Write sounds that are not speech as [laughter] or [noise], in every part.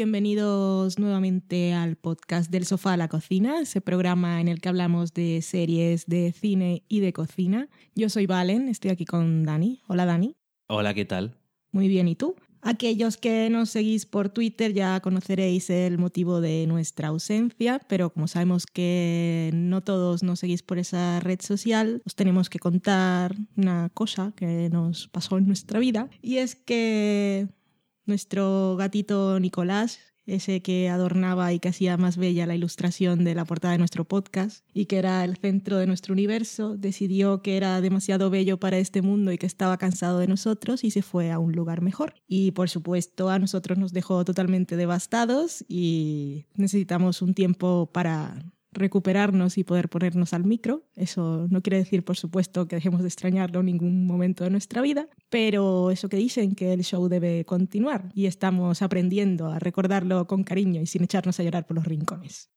Bienvenidos nuevamente al podcast del sofá a la cocina, ese programa en el que hablamos de series, de cine y de cocina. Yo soy Valen, estoy aquí con Dani. Hola Dani. Hola, ¿qué tal? Muy bien, ¿y tú? Aquellos que nos seguís por Twitter ya conoceréis el motivo de nuestra ausencia, pero como sabemos que no todos nos seguís por esa red social, os tenemos que contar una cosa que nos pasó en nuestra vida, y es que nuestro gatito Nicolás ese que adornaba y que hacía más bella la ilustración de la portada de nuestro podcast y que era el centro de nuestro universo, decidió que era demasiado bello para este mundo y que estaba cansado de nosotros y se fue a un lugar mejor. Y por supuesto a nosotros nos dejó totalmente devastados y necesitamos un tiempo para recuperarnos y poder ponernos al micro. Eso no quiere decir, por supuesto, que dejemos de extrañarlo en ningún momento de nuestra vida, pero eso que dicen que el show debe continuar y estamos aprendiendo a recordarlo con cariño y sin echarnos a llorar por los rincones.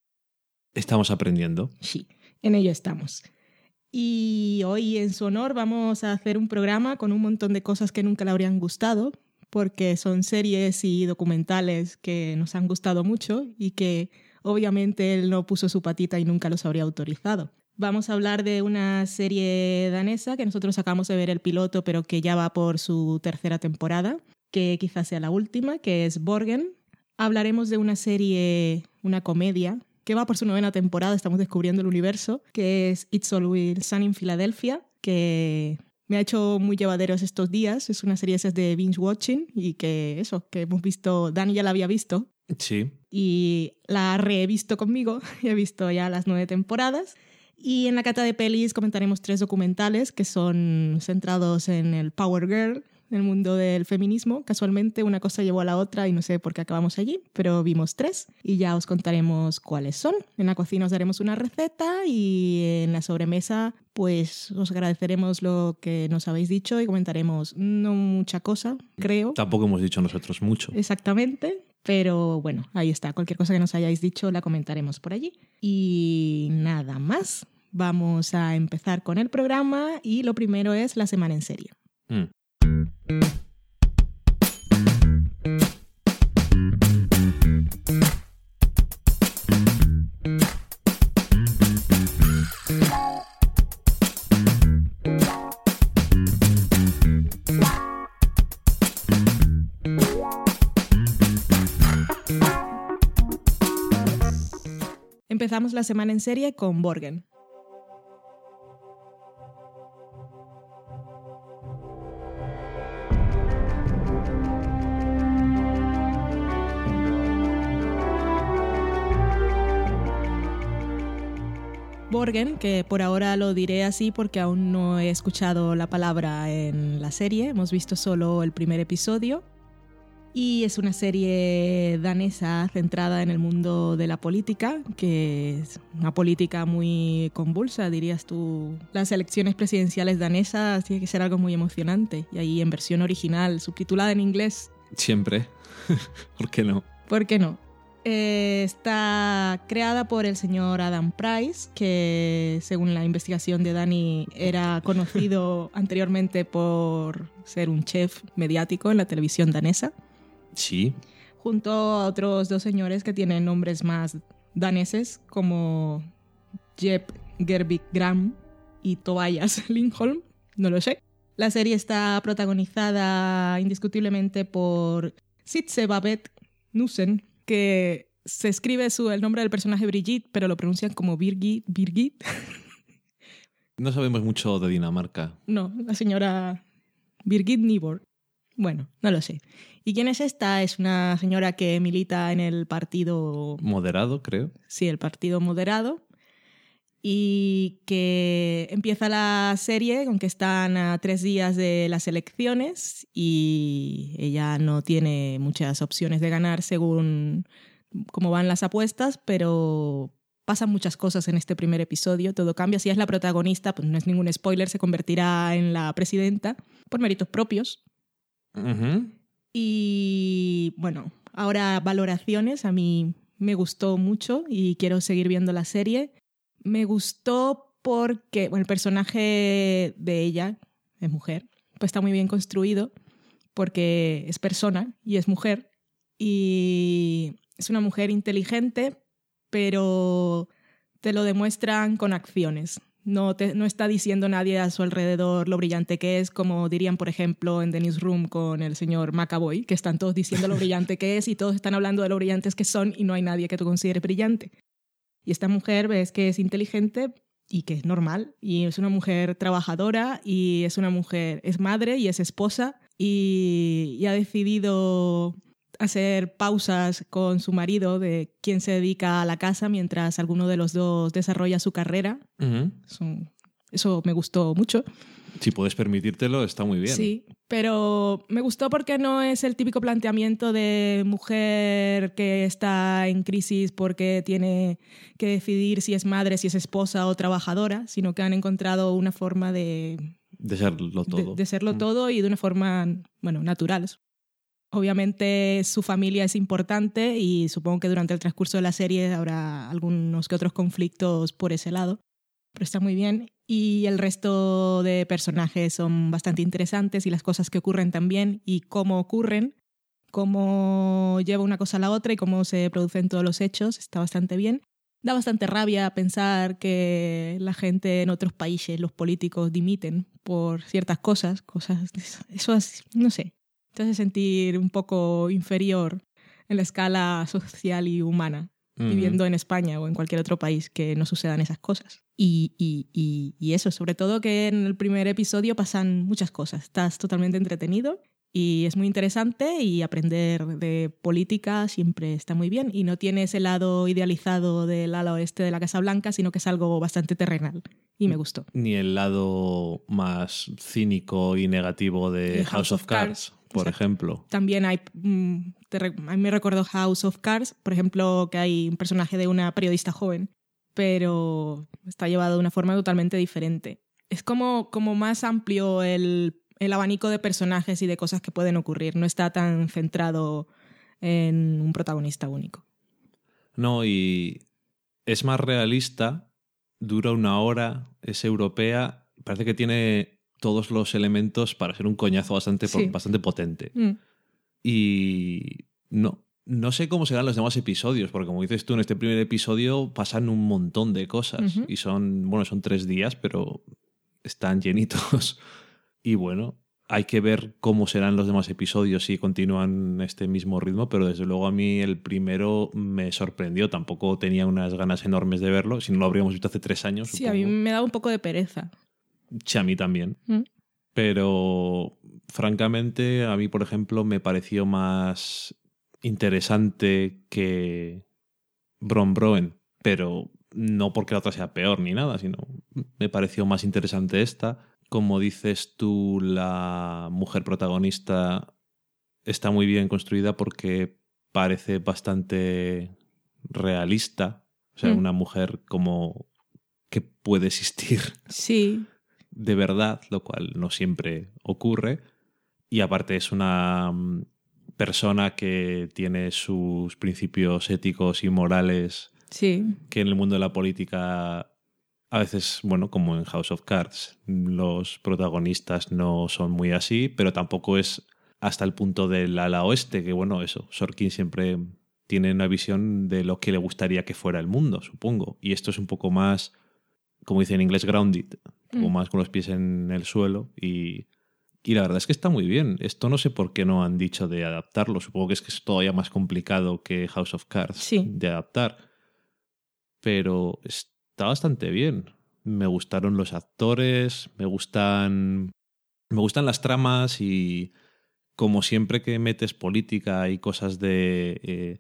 Estamos aprendiendo. Sí, en ello estamos. Y hoy en su honor vamos a hacer un programa con un montón de cosas que nunca le habrían gustado, porque son series y documentales que nos han gustado mucho y que Obviamente él no puso su patita y nunca los habría autorizado. Vamos a hablar de una serie danesa que nosotros acabamos de ver el piloto, pero que ya va por su tercera temporada, que quizás sea la última, que es Borgen. Hablaremos de una serie, una comedia, que va por su novena temporada, estamos descubriendo el universo, que es It's Always Sun in Philadelphia, que me ha hecho muy llevaderos estos días. Es una serie de binge watching y que eso, que hemos visto, Dani ya la había visto. Sí. Y la he visto conmigo, [laughs] he visto ya las nueve temporadas. Y en la cata de pelis comentaremos tres documentales que son centrados en el Power Girl, en el mundo del feminismo. Casualmente una cosa llevó a la otra y no sé por qué acabamos allí, pero vimos tres y ya os contaremos cuáles son. En la cocina os daremos una receta y en la sobremesa pues os agradeceremos lo que nos habéis dicho y comentaremos no mucha cosa, creo. Tampoco hemos dicho nosotros mucho. Exactamente, pero bueno, ahí está. Cualquier cosa que nos hayáis dicho la comentaremos por allí. Y nada más. Vamos a empezar con el programa y lo primero es la semana en serie. Mm. La semana en serie con Borgen. Borgen, que por ahora lo diré así porque aún no he escuchado la palabra en la serie, hemos visto solo el primer episodio. Y es una serie danesa centrada en el mundo de la política, que es una política muy convulsa, dirías tú. Las elecciones presidenciales danesas tiene que ser algo muy emocionante. Y ahí en versión original, subtitulada en inglés. Siempre. [laughs] ¿Por qué no? ¿Por qué no? Eh, está creada por el señor Adam Price, que según la investigación de Dani era conocido [laughs] anteriormente por ser un chef mediático en la televisión danesa. Sí. Junto a otros dos señores que tienen nombres más daneses, como Jeb Gerbig Gram y Tobias [laughs] Lindholm, no lo sé. La serie está protagonizada indiscutiblemente por Sitze Babette Nussen, que se escribe su, el nombre del personaje Brigitte, pero lo pronuncian como Birgit. Birgit. No sabemos mucho de Dinamarca. No, la señora Birgit Nibor. Bueno, no lo sé. ¿Y quién es esta? Es una señora que milita en el partido... Moderado, creo. Sí, el partido moderado. Y que empieza la serie con que están a tres días de las elecciones y ella no tiene muchas opciones de ganar según cómo van las apuestas, pero pasan muchas cosas en este primer episodio, todo cambia. Si es la protagonista, pues no es ningún spoiler, se convertirá en la presidenta por méritos propios. Y bueno, ahora valoraciones. A mí me gustó mucho y quiero seguir viendo la serie. Me gustó porque el personaje de ella es mujer, pues está muy bien construido porque es persona y es mujer y es una mujer inteligente, pero te lo demuestran con acciones. No, te, no está diciendo nadie a su alrededor lo brillante que es, como dirían, por ejemplo, en The Newsroom con el señor McAvoy, que están todos diciendo lo brillante que es y todos están hablando de lo brillantes que son y no hay nadie que tú consideres brillante. Y esta mujer ves que es inteligente y que es normal, y es una mujer trabajadora y es una mujer, es madre y es esposa y, y ha decidido hacer pausas con su marido de quien se dedica a la casa mientras alguno de los dos desarrolla su carrera. Eso, eso me gustó mucho. Si puedes permitírtelo, está muy bien. Sí, pero me gustó porque no es el típico planteamiento de mujer que está en crisis porque tiene que decidir si es madre, si es esposa o trabajadora, sino que han encontrado una forma de, De serlo todo. de serlo todo y de una forma, bueno, natural. Obviamente su familia es importante y supongo que durante el transcurso de la serie habrá algunos que otros conflictos por ese lado, pero está muy bien. Y el resto de personajes son bastante interesantes y las cosas que ocurren también y cómo ocurren, cómo lleva una cosa a la otra y cómo se producen todos los hechos, está bastante bien. Da bastante rabia pensar que la gente en otros países, los políticos, dimiten por ciertas cosas, cosas, eso es, no sé, te hace sentir un poco inferior en la escala social y humana, Ujú. viviendo en España o en cualquier otro país que no sucedan esas cosas. Y, y, y, y eso, sobre todo que en el primer episodio pasan muchas cosas, estás totalmente entretenido y es muy interesante y aprender de política siempre está muy bien y no tiene ese lado idealizado del ala oeste de la Casa Blanca, sino que es algo bastante terrenal y me gustó. Ni el lado más cínico y negativo de De House of Cards, por ejemplo. También hay, mm, te a mí me recordó House of Cards, por ejemplo, que hay un personaje de una periodista joven, pero está llevado de una forma totalmente diferente. Es como, como más amplio el, el abanico de personajes y de cosas que pueden ocurrir, no está tan centrado en un protagonista único. No, y es más realista, dura una hora, es europea, parece que tiene todos los elementos para ser un coñazo bastante, Sí. bastante potente. Mm, Y no, no sé cómo serán los demás episodios, porque como dices tú, en este primer episodio pasan un montón de cosas. Ujú. Y son, bueno, son tres días, pero están llenitos. [laughs] Y bueno, hay que ver cómo serán los demás episodios si continúan este mismo ritmo, pero desde luego a mí el primero me sorprendió. Tampoco tenía unas ganas enormes de verlo, si no lo habríamos visto hace tres años. Sí, a mí supongo. me da un poco de pereza. Mí también. Mm. Pero francamente, a mí, por ejemplo, me pareció más interesante que Bron Broen. Pero no porque la otra sea peor ni nada, sino me pareció más interesante esta. Como dices tú, la mujer protagonista está muy bien construida porque parece bastante realista. O sea, Mm. una mujer como que puede existir Sí, de verdad, lo cual no siempre ocurre. Y aparte es una mm, persona que tiene sus principios éticos y morales sí, que en el mundo de la política a veces, bueno, como en House of Cards, los protagonistas no son muy así, pero tampoco es hasta el punto del ala oeste, que bueno, eso, Sorkin siempre tiene una visión de lo que le gustaría que fuera el mundo, supongo. Y esto es un poco más, como dice en inglés, grounded, un poco Mm. más con los pies en el suelo y... Y la verdad es que está muy bien. Esto no sé por qué no han dicho de adaptarlo. Supongo que es que es todavía más complicado que House of Cards Sí. de adaptar pero está bastante bien. Me gustaron los actores, me gustan me gustan las tramas y como siempre que metes política y cosas de eh,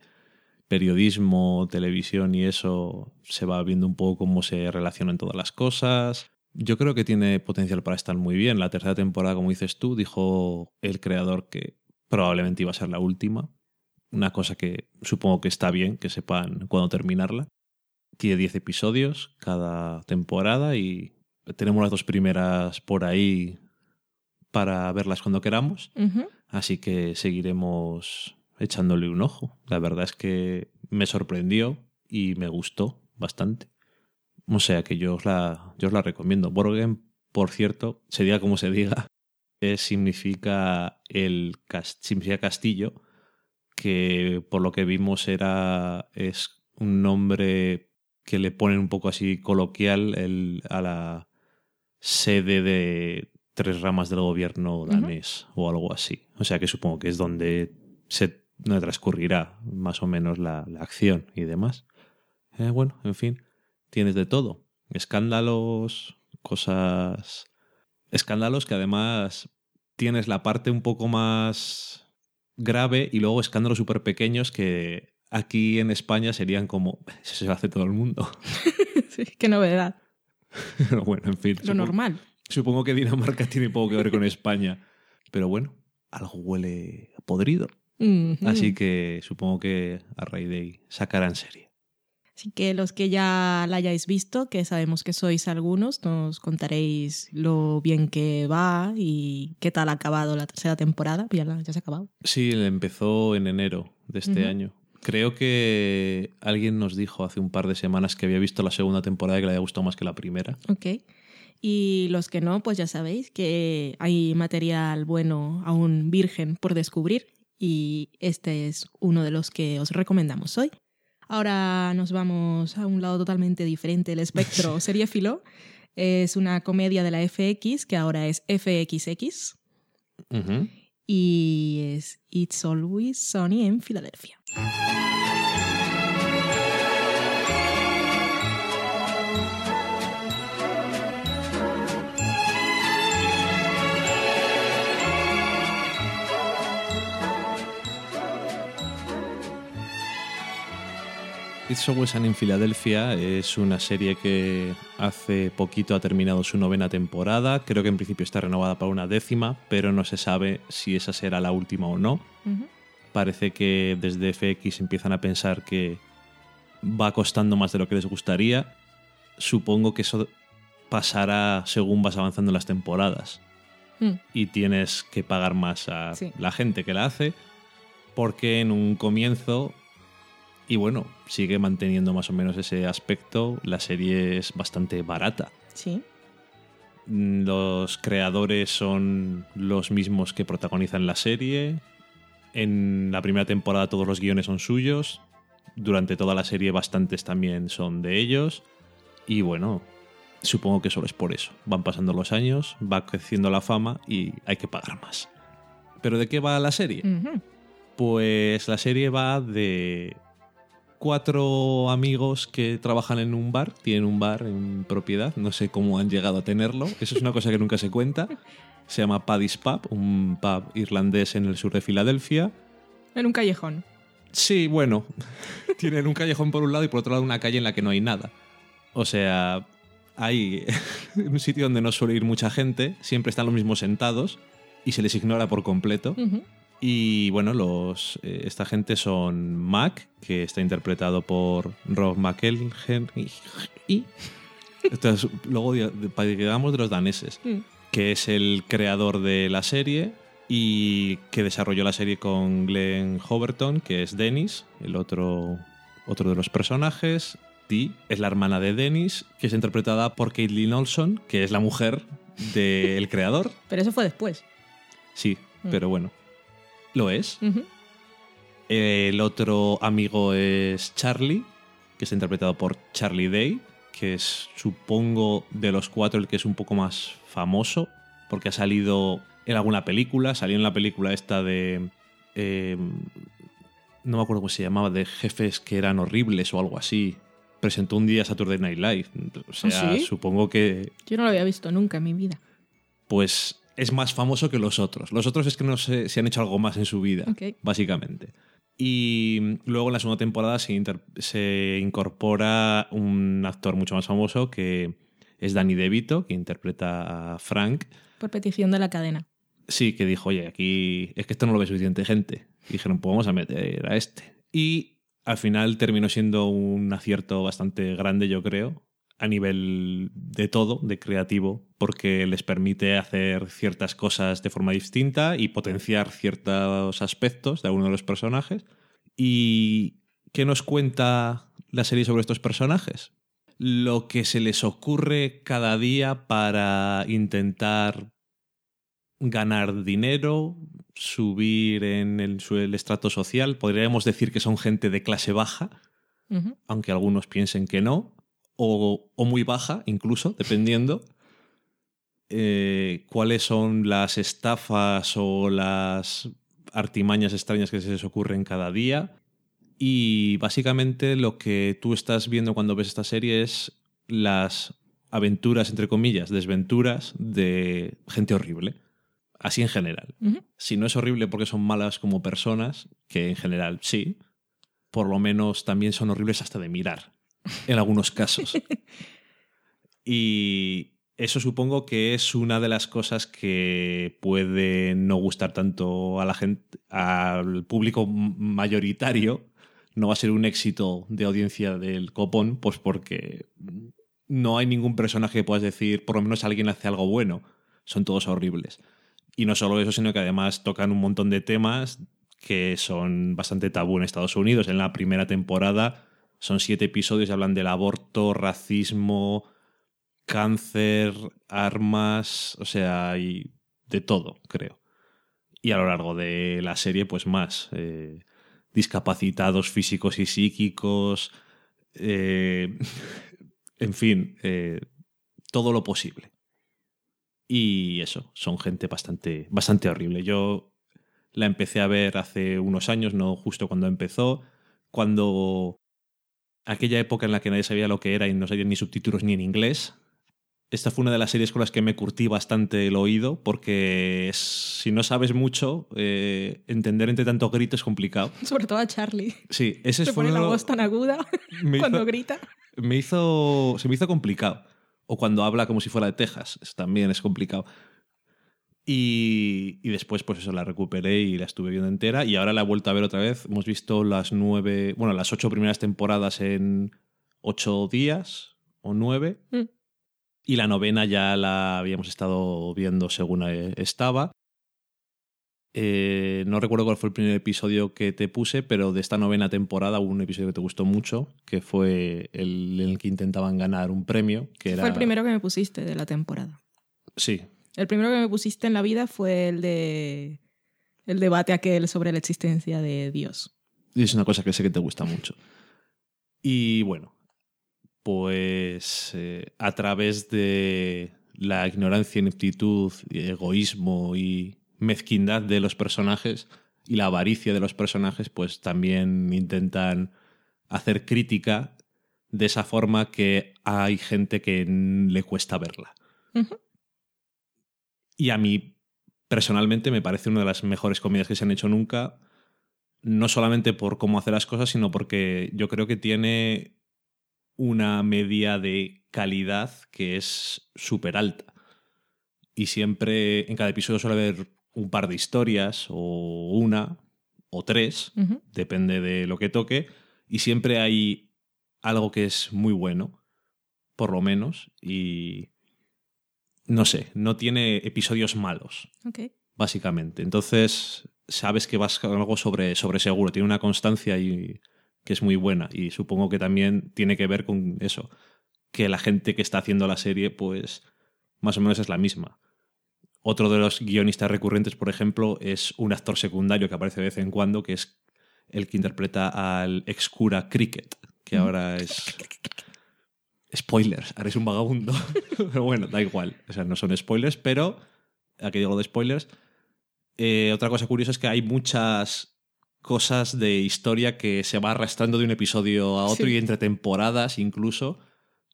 periodismo, televisión y eso, se va viendo un poco cómo se relacionan todas las cosas. Yo creo que tiene potencial para estar muy bien. La tercera temporada, como dices tú, dijo el creador que probablemente iba a ser la última. Una cosa que supongo que está bien, que sepan cuándo terminarla. Tiene 10 episodios cada temporada y tenemos las dos primeras por ahí para verlas cuando queramos. Así que seguiremos echándole un ojo. La verdad es que me sorprendió y me gustó bastante. O sea que yo os la, yo os la recomiendo. Borgen, por cierto, se diga como se diga, [laughs] eh, significa el significa castillo, que por lo que vimos era es un nombre que le ponen un poco así coloquial el, a la sede de tres ramas del gobierno danés o algo así. O sea que supongo que es donde se donde transcurrirá más o menos la, la acción y demás. Eh, bueno, en fin, tienes de todo. Escándalos, cosas... Escándalos que además tienes la parte un poco más grave y luego escándalos súper pequeños que aquí en España serían como... [laughs] Eso se hace todo el mundo. [laughs] sí, qué novedad. Pero [laughs] bueno, en fin. Lo supongo- normal. Supongo que Dinamarca tiene poco que ver con España. Pero bueno, algo huele podrido. Así que supongo que a raíz de ahí sacarán serie. Así que los que ya la hayáis visto, que sabemos que sois algunos, nos contaréis lo bien que va y qué tal ha acabado la tercera temporada. Ya, la- ya se ha acabado. Sí, empezó en enero de este año. Creo que alguien nos dijo hace un par de semanas que había visto la segunda temporada y que le había gustado más que la primera. Ok. Y los que no, pues ya sabéis que hay material bueno aún virgen por descubrir y este es uno de los que os recomendamos hoy. Ahora nos vamos a un lado totalmente diferente del espectro [laughs] seriéfilo. Es una comedia de la FX que ahora es FXX y es It's Always Sunny en Filadelfia. It's Always Sunny en Filadelfia es una serie que hace poquito ha terminado su novena temporada. Creo que en principio está renovada para una décima, pero no se sabe si esa será la última o no. Parece que desde FX empiezan a pensar que va costando más de lo que les gustaría. Supongo que eso pasará según vas avanzando en las temporadas. Mm. Y tienes que pagar más a Sí. la gente que la hace. Porque en un comienzo, y bueno, sigue manteniendo más o menos ese aspecto, la serie es bastante barata. Sí. Los creadores son los mismos que protagonizan la serie. En la primera temporada todos los guiones son suyos. Durante toda la serie bastantes también son de ellos. Y bueno, supongo que solo es por eso. Van pasando los años, va creciendo la fama y hay que pagar más. ¿Pero de qué va la serie? Pues la serie va de cuatro amigos que trabajan en un bar, tienen un bar en propiedad, no sé cómo han llegado a tenerlo, eso es una cosa que nunca se cuenta. Se llama Paddy's Pub, un pub irlandés en el sur de Filadelfia. En un callejón. Sí, bueno, [laughs] tienen un callejón por un lado y por otro lado una calle en la que no hay nada. O sea, hay [laughs] un sitio donde no suele ir mucha gente, siempre están los mismos sentados y se les ignora por completo. Y bueno, los, eh, esta gente son Mac, que está interpretado por Rob McElhen. Y, esto es- luego digamos de los daneses, Mm. que es el creador de la serie y que desarrolló la serie con Glenn Hoverton, que es Dennis, el otro, otro de los personajes. Y es la hermana de Dennis, que es interpretada por Caitlin Olson, que es la mujer del creador. Pero eso fue después. Sí, Mm. pero bueno, lo es. El otro amigo es Charlie, que está interpretado por Charlie Day, que es, supongo, de los cuatro el que es un poco más famoso, porque ha salido en alguna película, salió en la película esta de... eh, no me acuerdo cómo se llamaba, de jefes que eran horribles o algo así. Presentó un día Saturday Night Live. O sea, ¿Ah, sí? supongo que Yo no lo había visto nunca en mi vida. pues es más famoso que los otros. Los otros es que no si han hecho algo más en su vida, Ok. básicamente. Y luego en la segunda temporada se, inter- se incorpora un actor mucho más famoso que es Danny DeVito, que interpreta a Frank. Por petición de la cadena. Sí, que dijo, oye, aquí es que esto no lo ve suficiente gente. Y dijeron, pues vamos a meter a este. Y al final terminó siendo un acierto bastante grande, yo creo, a nivel de todo, de creativo, porque les permite hacer ciertas cosas de forma distinta y potenciar ciertos aspectos de alguno de los personajes. ¿Y qué nos cuenta la serie sobre estos personajes? Lo que se les ocurre cada día para intentar ganar dinero, subir en el, estrato social. Podríamos decir que son gente de clase baja, aunque algunos piensen que no, o, o muy baja incluso, dependiendo. Eh, cuáles son las estafas o las artimañas extrañas que se les ocurren cada día. Y básicamente lo que tú estás viendo cuando ves esta serie es las aventuras, entre comillas, desventuras de gente horrible. Así en general. Si no es horrible porque son malas como personas, que en general sí, por lo menos también son horribles hasta de mirar, en algunos casos. [laughs] Y eso supongo que es una de las cosas que puede no gustar tanto a la gente, al público mayoritario. No va a ser un éxito de audiencia del copón, pues porque no hay ningún personaje que puedas decir, por lo menos alguien hace algo bueno. Son todos horribles. Y no solo eso, sino que además tocan un montón de temas que son bastante tabú en Estados Unidos. En la primera temporada son siete episodios y hablan del aborto, racismo, cáncer, armas, o sea, hay de todo, creo. Y a lo largo de la serie, pues más. eh, discapacitados físicos y psíquicos. eh, [laughs] en fin, eh, todo lo posible. Y eso, son gente bastante, bastante horrible. Yo la empecé a ver hace unos años, no justo cuando empezó, cuando aquella época en la que nadie sabía lo que era y no sabía ni subtítulos ni en inglés. Esta fue una de las series con las que me curtí bastante el oído, porque es- si no sabes mucho, eh, entender entre tanto grito es complicado. [laughs] Sobre todo a Charlie. Sí, ese Se fue pone la voz tan aguda [laughs] me cuando hizo- grita. me hizo. Se me hizo complicado. O cuando habla como si fuera de Texas. Eso también es complicado. Y, y después, pues eso, la recuperé y la estuve viendo entera. Y ahora la he vuelto a ver otra vez. Hemos visto las nueve. Bueno, las ocho primeras temporadas en ocho días o nueve. Mm. Y la novena ya la habíamos estado viendo según eh, estaba. Eh, no recuerdo cuál fue el primer episodio que te puse, pero de esta novena temporada hubo un episodio que te gustó mucho, que fue el en el que intentaban ganar un premio, que era... Fue el primero que me pusiste de la temporada. Sí, El primero que me pusiste en la vida fue el de el debate aquel sobre la existencia de Dios. y es una cosa que sé que te gusta mucho. Y bueno, pues eh, a través de la ignorancia, ineptitud, egoísmo y mezquindad de los personajes y la avaricia de los personajes, pues también intentan hacer crítica de esa forma que hay gente que le cuesta verla. Y a mí, personalmente, me parece una de las mejores comedias que se han hecho nunca. No solamente por cómo hace las cosas, sino porque yo creo que tiene una media de calidad que es súper alta. Y siempre, en cada episodio suele haber un par de historias, o una, o tres, depende de lo que toque, y siempre hay algo que es muy bueno, por lo menos, y no sé, no tiene episodios malos, básicamente. Entonces, sabes que vas con algo sobre, sobre seguro, tiene una constancia y que es muy buena, y supongo que también tiene que ver con eso, que la gente que está haciendo la serie, pues, más o menos es la misma. Otro de los guionistas recurrentes, por ejemplo, es un actor secundario que aparece de vez en cuando, que es el que interpreta al ex cura Cricket, que ahora es... Spoilers, ahora es un vagabundo. [laughs] pero bueno, da igual. O sea, no son spoilers, pero aquí digo de spoilers. Eh, otra cosa curiosa es que hay muchas cosas de historia que se va arrastrando de un episodio a otro Sí. y entre temporadas incluso.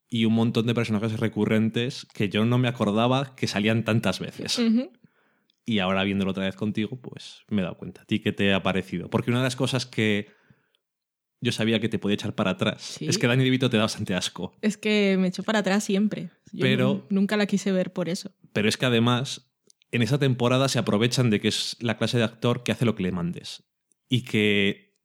Y un montón de personajes recurrentes que yo no me acordaba que salían tantas veces. Y ahora viéndolo otra vez contigo, pues me he dado cuenta. ¿A ti qué te ha parecido? Porque una de las cosas que yo sabía que te podía echar para atrás Sí. es que Danny DeVito te da bastante asco. Es que me echó para atrás siempre. Yo Pero- nu- nunca la quise ver por eso. Pero es que además, en esa temporada se aprovechan de que es la clase de actor que hace lo que le mandes. Y que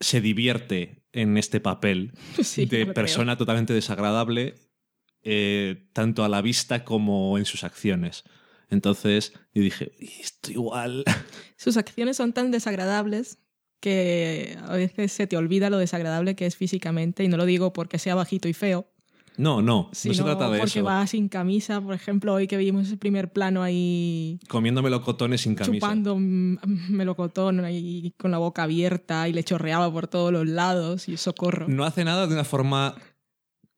se divierte en este papel [laughs] Sí, de creo. persona totalmente desagradable, eh, tanto a la vista como en sus acciones. Entonces yo dije, "Y esto igual. [laughs] Sus acciones son tan desagradables que a veces se te olvida lo desagradable que es físicamente. Y no lo digo porque sea bajito y feo, No, no, no se trata de porque eso. va sin camisa. Por ejemplo, hoy que vimos ese primer plano ahí Comiendo melocotones sin camisa. chupando melocotón ahí con la boca abierta y le chorreaba por todos los lados y socorro. No hace nada de una forma.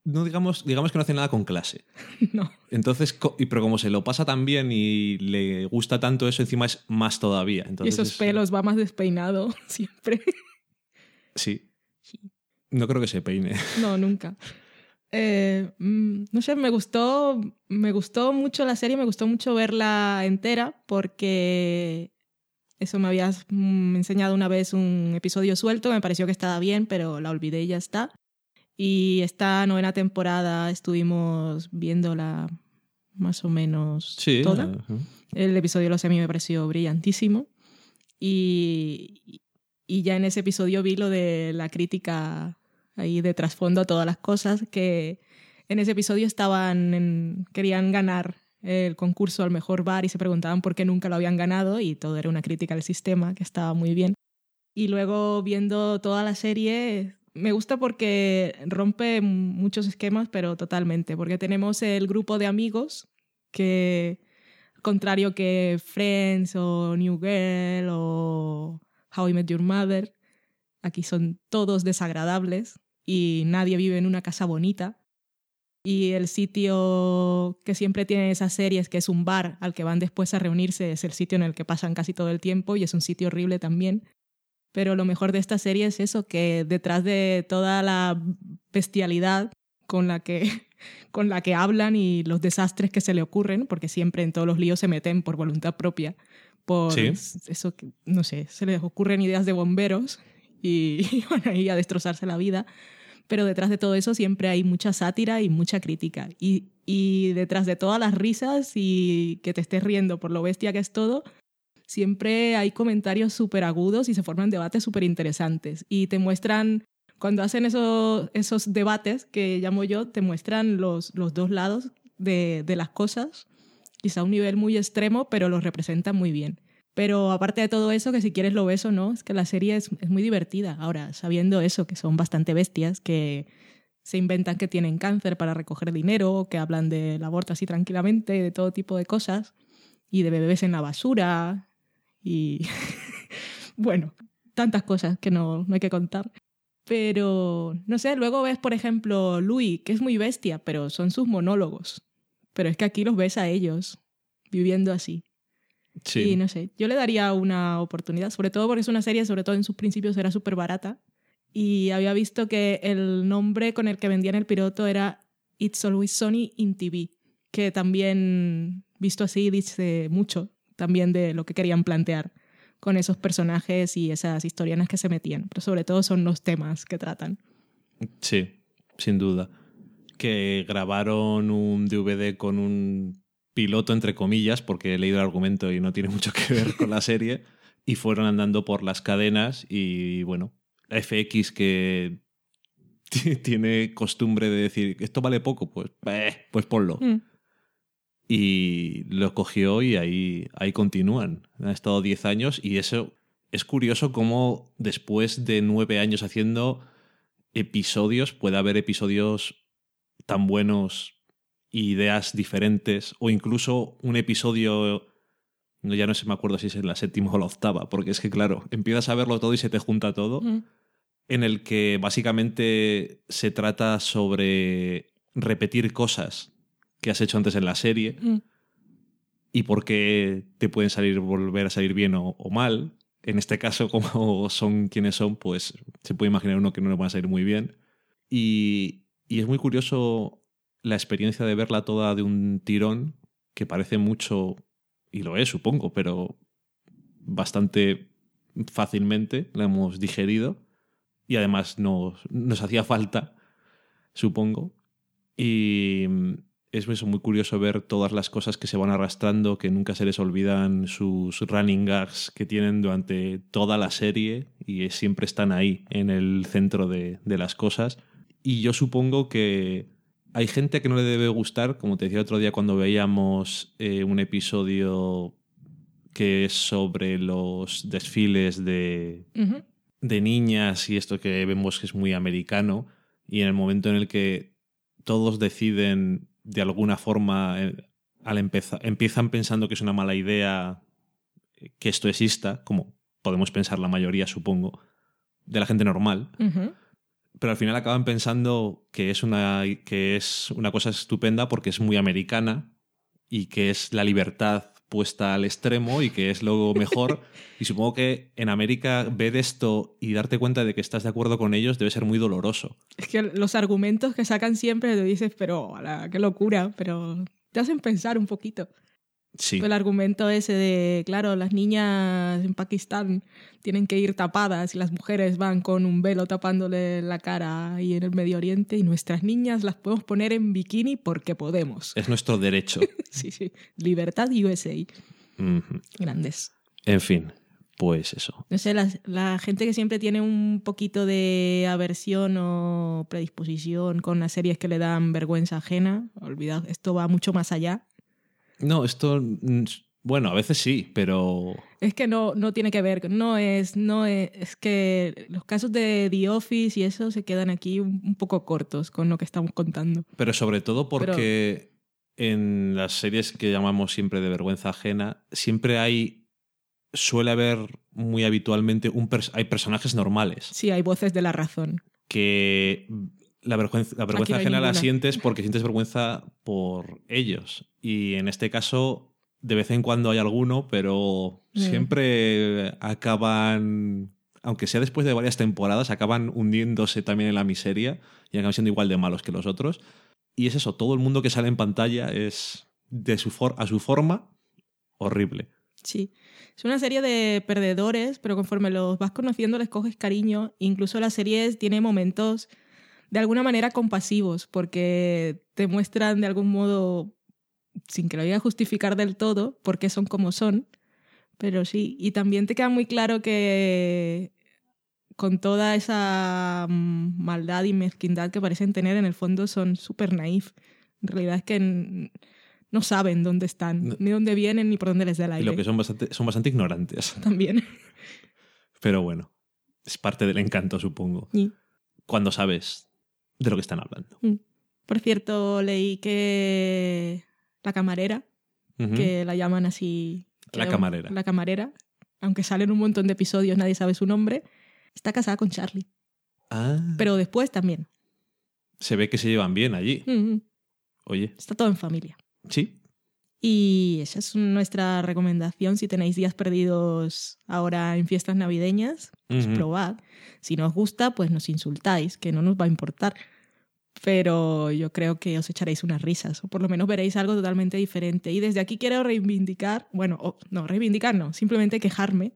No digamos, digamos que no hace nada con clase. [laughs] No. Entonces, y, pero como se lo pasa tan bien y le gusta tanto eso, encima es más todavía. Y Entonces, esos es- pelos va más despeinado [laughs] siempre. Sí. No creo que se peine. No, nunca. Eh, mm, no sé, me gustó, me gustó mucho la serie, me gustó mucho verla entera porque eso me habías mm, enseñado una vez un episodio suelto, me pareció que estaba bien, pero la olvidé y ya está. Y esta novena temporada estuvimos viéndola más o menos Sí. toda. El episodio de los Emmy me pareció brillantísimo. Y, y ya en ese episodio vi lo de la crítica ahí de trasfondo a todas las cosas, que en ese episodio estaban en- querían ganar el concurso al mejor bar y se preguntaban por qué nunca lo habían ganado y todo era una crítica al sistema, que estaba muy bien. Y luego viendo toda la serie, me gusta porque rompe muchos esquemas, pero totalmente, porque tenemos el grupo de amigos que contrario que Friends o New Girl o How I Met Your Mother, aquí son todos desagradables y nadie vive en una casa bonita. Y el sitio que siempre tienen esas series, que es un bar al que van después a reunirse, es el sitio en el que pasan casi todo el tiempo y es un sitio horrible también. Pero lo mejor de esta serie es eso, que detrás de toda la bestialidad con la que [laughs] con la que hablan y los desastres que se le ocurren, porque siempre en todos los líos se meten por voluntad propia, por Sí. eso que, no sé, se les ocurren ideas de bomberos y, [laughs] van ahí a destrozarse la vida, pero detrás de todo eso siempre hay mucha sátira y mucha crítica. Y, y detrás de todas las risas y que te estés riendo por lo bestia que es todo, siempre hay comentarios súper agudos y se forman debates súper interesantes. Y te muestran cuando hacen esos, esos debates que llamo yo, te muestran los, los dos lados de, de las cosas, quizá a un nivel muy extremo, pero los representan muy bien. Pero aparte de todo eso, que si quieres lo ves o no, es que la serie es, muy divertida. Ahora, sabiendo eso, que son bastante bestias, que se inventan que tienen cáncer para recoger dinero, que hablan del aborto así tranquilamente, de todo tipo de cosas, y de bebés en la basura, y [laughs] bueno, tantas cosas que no, no hay que contar. Pero, no sé, luego ves, por ejemplo, Louis, que es muy bestia, pero son sus monólogos. Pero es que aquí los ves a ellos viviendo así. Sí. Y no sé, yo le daría una oportunidad, sobre todo porque es una serie, sobre todo en sus principios era súper barata. Y había visto que el nombre con el que vendían el piloto era It's Always Sunny in TV, que también, visto así, dice mucho también de lo que querían plantear con esos personajes y esas historianas que se metían. Pero sobre todo son los temas que tratan. Sí, sin duda. Que grabaron un DVD con un piloto, entre comillas, porque he leído el argumento y no tiene mucho que ver con la serie, y fueron andando por las cadenas y, bueno, FX que tiene costumbre de decir, esto vale poco, pues, eh, pues ponlo. Mm. Y lo cogió y ahí, ahí continúan. Han estado 10 años y eso es curioso cómo después de nueve años haciendo episodios puede haber episodios tan buenos, ideas diferentes o incluso un episodio, no, ya no sé, me acuerdo si es en la séptima o la octava, porque es que claro, empiezas a verlo todo y se te junta todo Mm. en el que básicamente se trata sobre repetir cosas que has hecho antes en la serie Mm. y por qué te pueden salir volver a salir bien o, o mal. En este caso, [laughs] como son quienes son, pues se puede imaginar uno que no le van a salir muy bien. Y, y es muy curioso la experiencia de verla toda de un tirón, que parece mucho, y lo es, supongo, pero bastante fácilmente la hemos digerido y además nos, nos hacía falta, supongo. Y es muy curioso ver todas las cosas que se van arrastrando, que nunca se les olvidan sus running gags que tienen durante toda la serie y siempre están ahí en el centro de las cosas. Y yo supongo que hay gente que no le debe gustar, como te decía otro día cuando veíamos eh, un episodio que es sobre los desfiles de, de niñas y esto que vemos que es muy americano y en el momento en el que todos deciden de alguna forma, eh, al empezar, empiezan pensando que es una mala idea que esto exista, como podemos pensar la mayoría, supongo, de la gente normal. Pero al final acaban pensando que es una, que es una cosa estupenda porque es muy americana y que es la libertad puesta al extremo y que es lo mejor. [laughs] y supongo que en América ver esto y darte cuenta de que estás de acuerdo con ellos debe ser muy doloroso. Es que los argumentos que sacan siempre te dices, pero qué locura, pero te hacen pensar un poquito. Sí. El argumento ese de, claro, las niñas en Pakistán tienen que ir tapadas y las mujeres van con un velo tapándole la cara ahí en el Medio Oriente y nuestras niñas las podemos poner en bikini porque podemos. Es nuestro derecho. [laughs] Sí, sí. Libertad USA. Grandes. En fin, pues eso. No sé, la, la gente que siempre tiene un poquito de aversión o predisposición con las series que le dan vergüenza ajena, olvidad, esto va mucho más allá. No, esto. mm, Bueno, a veces sí, pero. Es que no, no tiene que ver, no es, no es, es que los casos de The Office y eso se quedan aquí un, poco cortos con lo que estamos contando. Pero sobre todo porque en las series que llamamos siempre de vergüenza ajena, siempre hay. Suele haber muy habitualmente un pers- hay personajes normales Sí, hay voces de la razón. que la vergüenza, la vergüenza ajena la sientes porque sientes vergüenza por ellos. Y en este caso, de vez en cuando hay alguno, pero Mm. siempre acaban, aunque sea después de varias temporadas, acaban hundiéndose también en la miseria y acaban siendo igual de malos que los otros. Y es eso, todo el mundo que sale en pantalla es de su for- a su forma horrible. Sí. Es una serie de perdedores, pero conforme los vas conociendo les coges cariño. Incluso la serie tiene momentos de alguna manera compasivos, porque te muestran de algún modo, sin que lo vaya a justificar del todo, por qué son como son. Pero sí, y también te queda muy claro que con toda esa mm, maldad y mezquindad que parecen tener, en el fondo son súper naif. En realidad es que no saben dónde están, No. ni dónde vienen, ni por dónde les da el Y aire. lo que son bastante, son bastante ignorantes. [laughs] También. Pero bueno, es parte del encanto, supongo. Y, Cuando sabes de lo que están hablando. por cierto, leí que la camarera, que la llaman así. La creo, camarera. La camarera, aunque salen un montón de episodios, nadie sabe su nombre, está casada con Charlie. Ah, Pero después también. se ve que se llevan bien allí. Mm, Oye, Está todo en familia. sí. Y esa es nuestra recomendación. Si tenéis días perdidos ahora en fiestas navideñas, pues probad. Si no os gusta, pues nos insultáis, que no nos va a importar. Pero yo creo que os echaréis unas risas, o por lo menos veréis algo totalmente diferente. Y desde aquí quiero reivindicar, bueno, no, reivindicar no, simplemente quejarme,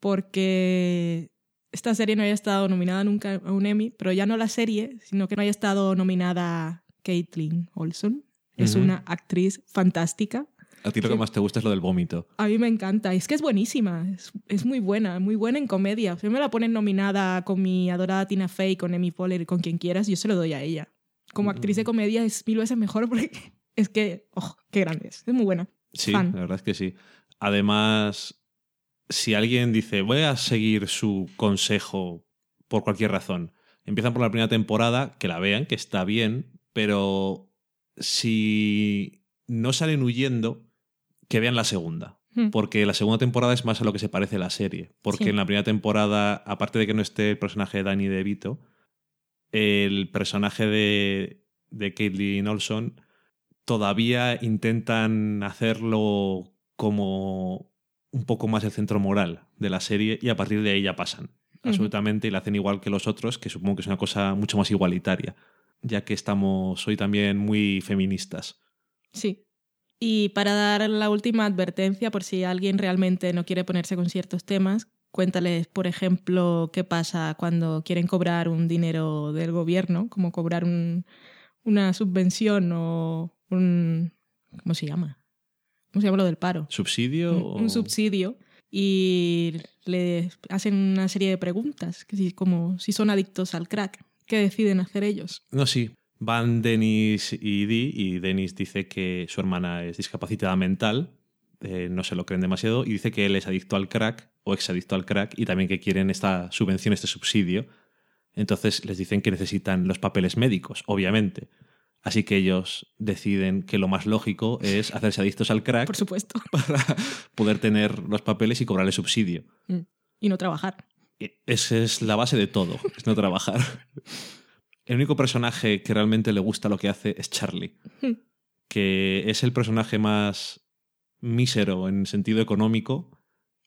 porque esta serie no haya estado nominada nunca a un Emmy, pero ya no la serie, sino que no haya estado nominada Caitlin Olson. Es una actriz fantástica. A ti lo que más te gusta es lo del vómito. A mí me encanta. Es que es buenísima. Es, es muy buena, muy buena en comedia. Si me la ponen nominada con mi adorada Tina Fey, con Emmy Poehler, con quien quieras, yo se lo doy a ella. Como actriz de Mm. comedia es mil veces mejor porque [laughs] es que, oh, qué grande es. Es muy buena. Sí, Fan. la verdad es que sí. Además, si alguien dice, voy a seguir su consejo por cualquier razón, empiezan por la primera temporada, que la vean, que está bien, pero si no salen huyendo, que vean la segunda. Mm. Porque la segunda temporada es más a lo que se parece la serie. Porque Sí. en la primera temporada, aparte de que no esté el personaje de Danny DeVito, el personaje de, de Caitlin Olson todavía intentan hacerlo como un poco más el centro moral de la serie y a partir de ahí ya pasan. Absolutamente, y la hacen igual que los otros, que supongo que es una cosa mucho más igualitaria, ya que estamos hoy también muy feministas. Sí. Y para dar la última advertencia, por si alguien realmente no quiere ponerse con ciertos temas, cuéntales, por ejemplo, qué pasa cuando quieren cobrar un dinero del gobierno, como cobrar un- una subvención o un... ¿Cómo se llama? ¿Cómo se llama lo del paro? ¿Subsidio? un, o- un subsidio y le hacen una serie de preguntas, que si, como si son adictos al crack, ¿qué deciden hacer ellos? No, sí. Van Denis y Dee, y Denis dice que su hermana es discapacitada mental, eh, no se lo creen demasiado, y dice que él es adicto al crack, o exadicto al crack, y también que quieren esta subvención, este subsidio, Entonces les dicen que necesitan los papeles médicos, obviamente. Así que ellos deciden que lo más lógico es hacerse adictos al crack Por supuesto. [laughs] para poder tener los papeles y cobrarle subsidio. Mm. Y no trabajar. Esa es la base de todo, [laughs] es no trabajar. El único personaje que realmente le gusta lo que hace es Charlie, Hmm. que es el personaje más mísero en sentido económico,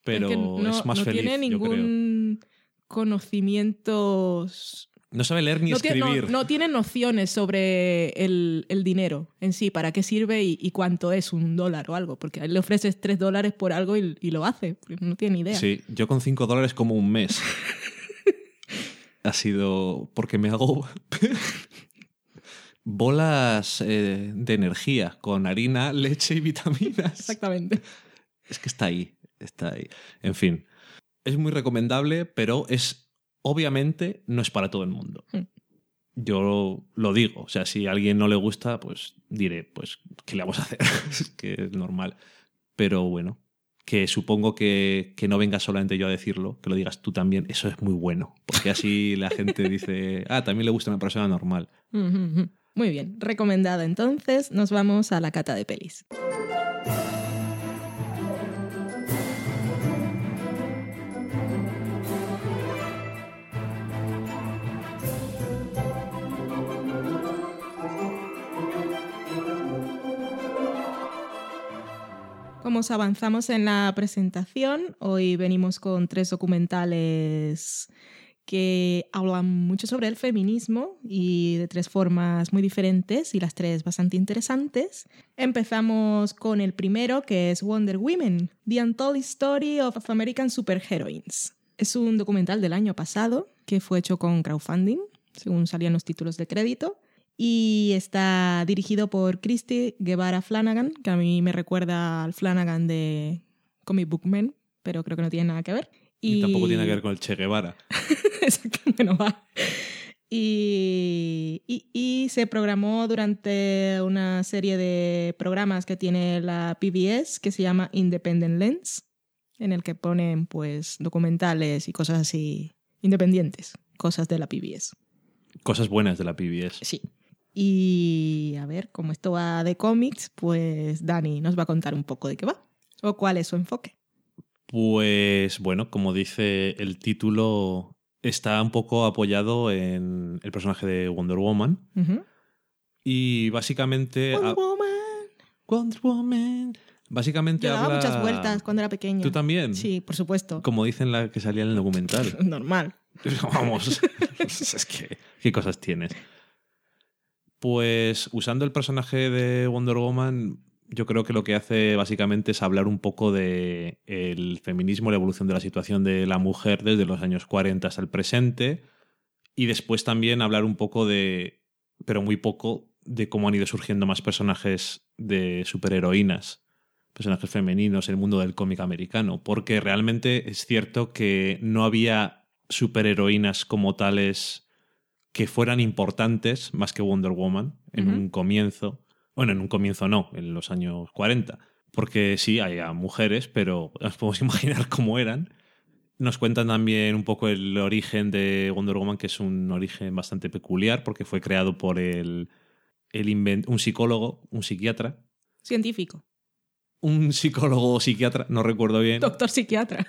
pero es, que no, más no feliz, tiene yo creo. ningún conocimiento. No sabe leer ni no, tiene, no- escribir. no tiene nociones sobre el, el dinero en sí, para qué sirve y, y cuánto es un dólar o algo, porque a él le ofreces tres dólares por algo y, y lo hace, no tiene ni idea. Sí, yo con 5 dólares como un mes. [laughs] ha sido porque me hago bolas eh, de energía con harina, leche y vitaminas. Exactamente. Es que está ahí, está ahí. En fin, es muy recomendable, pero es obviamente no es para todo el mundo. Hmm. Yo lo digo, o sea, si a alguien no le gusta, pues diré, pues, ¿qué le vamos a hacer? [laughs] es que es normal. Pero bueno, que supongo que, que no venga solamente yo a decirlo, que lo digas tú también, eso es muy bueno, porque así la gente [laughs] dice, ah, también le gusta una persona normal. Muy bien, recomendada entonces. Nos vamos a la cata de pelis. Como os avanzamos en la presentación, hoy venimos con tres documentales que hablan mucho sobre el feminismo y de tres formas muy diferentes y las tres bastante interesantes. Empezamos con el primero, que es Wonder Women, The Untold Story of American Superheroines. Es un documental del año pasado que fue hecho con crowdfunding, según salían los títulos de crédito, y está dirigido por Christy Guevara Flanagan, que a mí me recuerda al Flanagan de Comic Book Men, pero creo que no tiene nada que ver. Y, tampoco tiene que ver con el Che Guevara. [laughs] Exacto, bueno, va. Y, y- y se programó durante una serie de programas que tiene la PBS que se llama Independent Lens, en el que ponen pues documentales y cosas así independientes, cosas de la PBS. Cosas buenas de la PBS. Sí. Y a ver, como esto va de cómics, pues Dani nos va a contar un poco de qué va o cuál es su enfoque. Pues bueno, como dice el título, está un poco apoyado en el personaje de Wonder Woman. Y básicamente. Wonder Woman. Wonder Woman. Básicamente Yo daba muchas vueltas cuando era pequeña. ¿Tú también? Sí, por supuesto. Como dicen la que salía en el documental. [laughs] Normal. Vamos. [laughs] es que. ¿Qué cosas tienes? Pues usando el personaje de Wonder Woman, yo creo que lo que hace básicamente es hablar un poco de el feminismo, la evolución de la situación de la mujer desde los años 40 hasta el presente. Y después también hablar un poco de, pero muy poco, de cómo han ido surgiendo más personajes de superheroínas, personajes femeninos en el mundo del cómic americano. Porque realmente es cierto que no había superheroínas como tales que fueran importantes más que Wonder Woman en un comienzo. Bueno, en un comienzo no, en los años 40. Porque sí, había mujeres, pero nos podemos [laughs] imaginar cómo eran. Nos cuentan también un poco el origen de Wonder Woman, que es un origen bastante peculiar, porque fue creado por el, el un psicólogo, un psiquiatra. Científico. Un psicólogo o psiquiatra, no recuerdo bien. Doctor psiquiatra.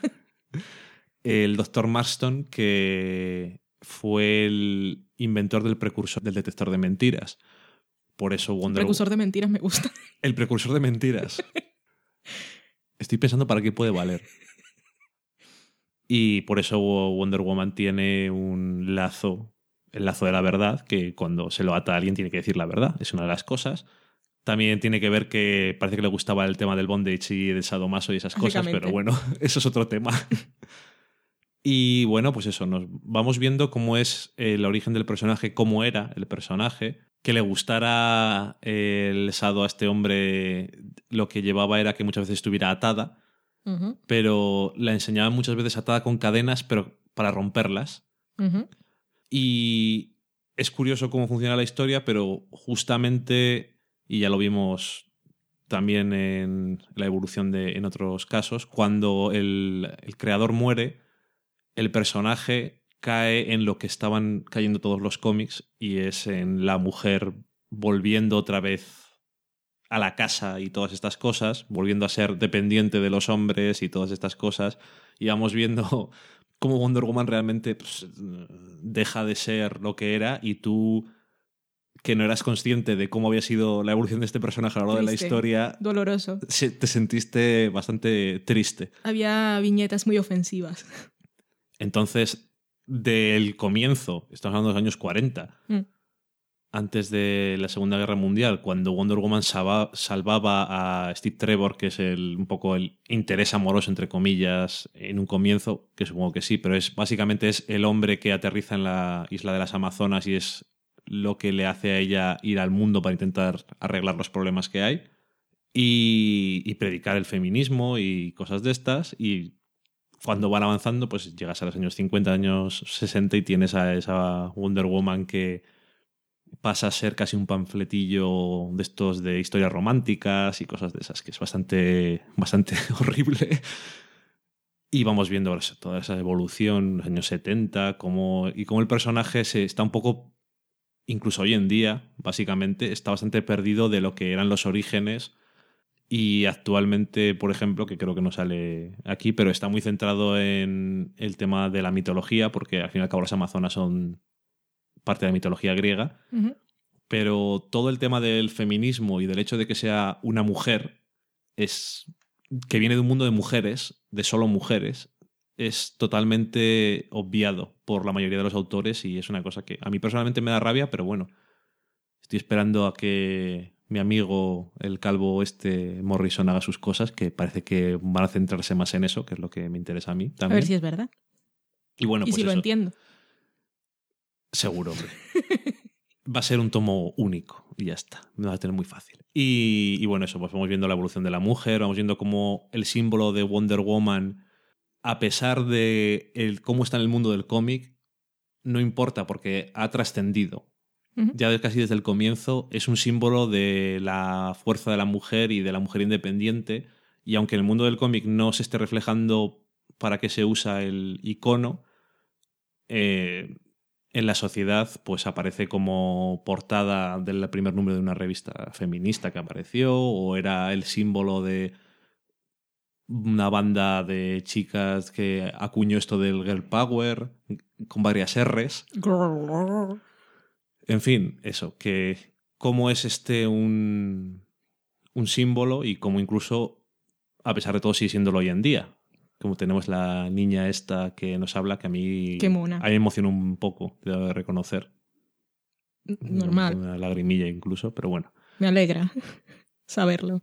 [laughs] el doctor Marston, que fue el inventor del precursor del detector de mentiras. Por eso Wonder Precursor de mentiras me gusta. [laughs] El precursor de mentiras. [laughs] Estoy pensando para qué puede valer. Y por eso Wonder Woman tiene un lazo, el lazo de la verdad, que cuando se lo ata a alguien tiene que decir la verdad. Es una de las cosas. También tiene que ver que parece que le gustaba el tema del bondage y del sadomaso y esas cosas, pero bueno, [laughs] eso es otro tema. Y bueno, pues eso, nos vamos viendo cómo es el origen del personaje, cómo era el personaje, que le gustara el sado a este hombre, lo que llevaba era que muchas veces estuviera atada, pero la enseñaban muchas veces atada con cadenas, pero para romperlas. Y es curioso cómo funciona la historia, pero justamente, y ya lo vimos también en la evolución de, en otros casos, cuando el, el creador muere, el personaje cae en lo que estaban cayendo todos los cómics y es en la mujer volviendo otra vez a la casa y todas estas cosas, volviendo a ser dependiente de los hombres y todas estas cosas, y vamos viendo [laughs] cómo Wonder Woman realmente pues, deja de ser lo que era y tú que no eras consciente de cómo había sido la evolución de este personaje a lo largo de la historia, Doloroso. te sentiste bastante triste. Había viñetas muy ofensivas. [laughs] Entonces, del comienzo, estamos hablando de los años 40, Mm. antes de la Segunda Guerra Mundial, cuando Wonder Woman salva- salvaba a Steve Trevor, que es el, un poco el interés amoroso, entre comillas, en un comienzo, que supongo que sí, pero es básicamente es el hombre que aterriza en la isla de las Amazonas y es lo que le hace a ella ir al mundo para intentar arreglar los problemas que hay y, y predicar el feminismo y cosas de estas y cuando van avanzando pues llegas a los años 50, años 60 y tienes a esa Wonder Woman que pasa a ser casi un panfletillo de estos de historias románticas y cosas de esas, que es bastante, bastante [laughs] horrible. Y vamos viendo toda esa evolución, los años 70, cómo, y cómo el personaje se está un poco, incluso hoy en día, básicamente, está bastante perdido de lo que eran los orígenes. Y actualmente, por ejemplo, que creo que no sale aquí, pero está muy centrado en el tema de la mitología, porque al fin y al cabo las Amazonas son parte de la mitología griega pero todo el tema del feminismo y del hecho de que sea una mujer es que viene de un mundo de mujeres, de solo mujeres, es totalmente obviado por la mayoría de los autores y es una cosa que a mí personalmente me da rabia, pero bueno, estoy esperando a que mi amigo el calvo este Morrison haga sus cosas, que parece que van a centrarse más en eso, que es lo que me interesa a mí A también. ver si es verdad. y bueno, y pues si lo entiendo. Seguro, hombre. [laughs] Va a ser un tomo único y ya está. Me va a tener muy fácil. Y, y bueno, eso, pues vamos viendo la evolución de la mujer, vamos viendo cómo el símbolo de Wonder Woman, a pesar de el, cómo está en el mundo del cómic, no importa porque ha trascendido. Ya casi desde el comienzo es un símbolo de la fuerza de la mujer y de la mujer independiente. Y aunque en el mundo del cómic no se esté reflejando para qué se usa el icono, eh, en la sociedad pues aparece como portada del primer número de una revista feminista que apareció o era el símbolo de una banda de chicas que acuñó esto del girl power con varias R's. En fin, eso, que cómo es este un, un símbolo y cómo incluso, a pesar de todo, sigue siéndolo hoy en día. Como tenemos la niña esta que nos habla, que a mí, Qué mona. a mí me emocionó un poco, debo de reconocer. Normal. Una lagrimilla incluso, pero bueno. Me alegra [laughs] saberlo.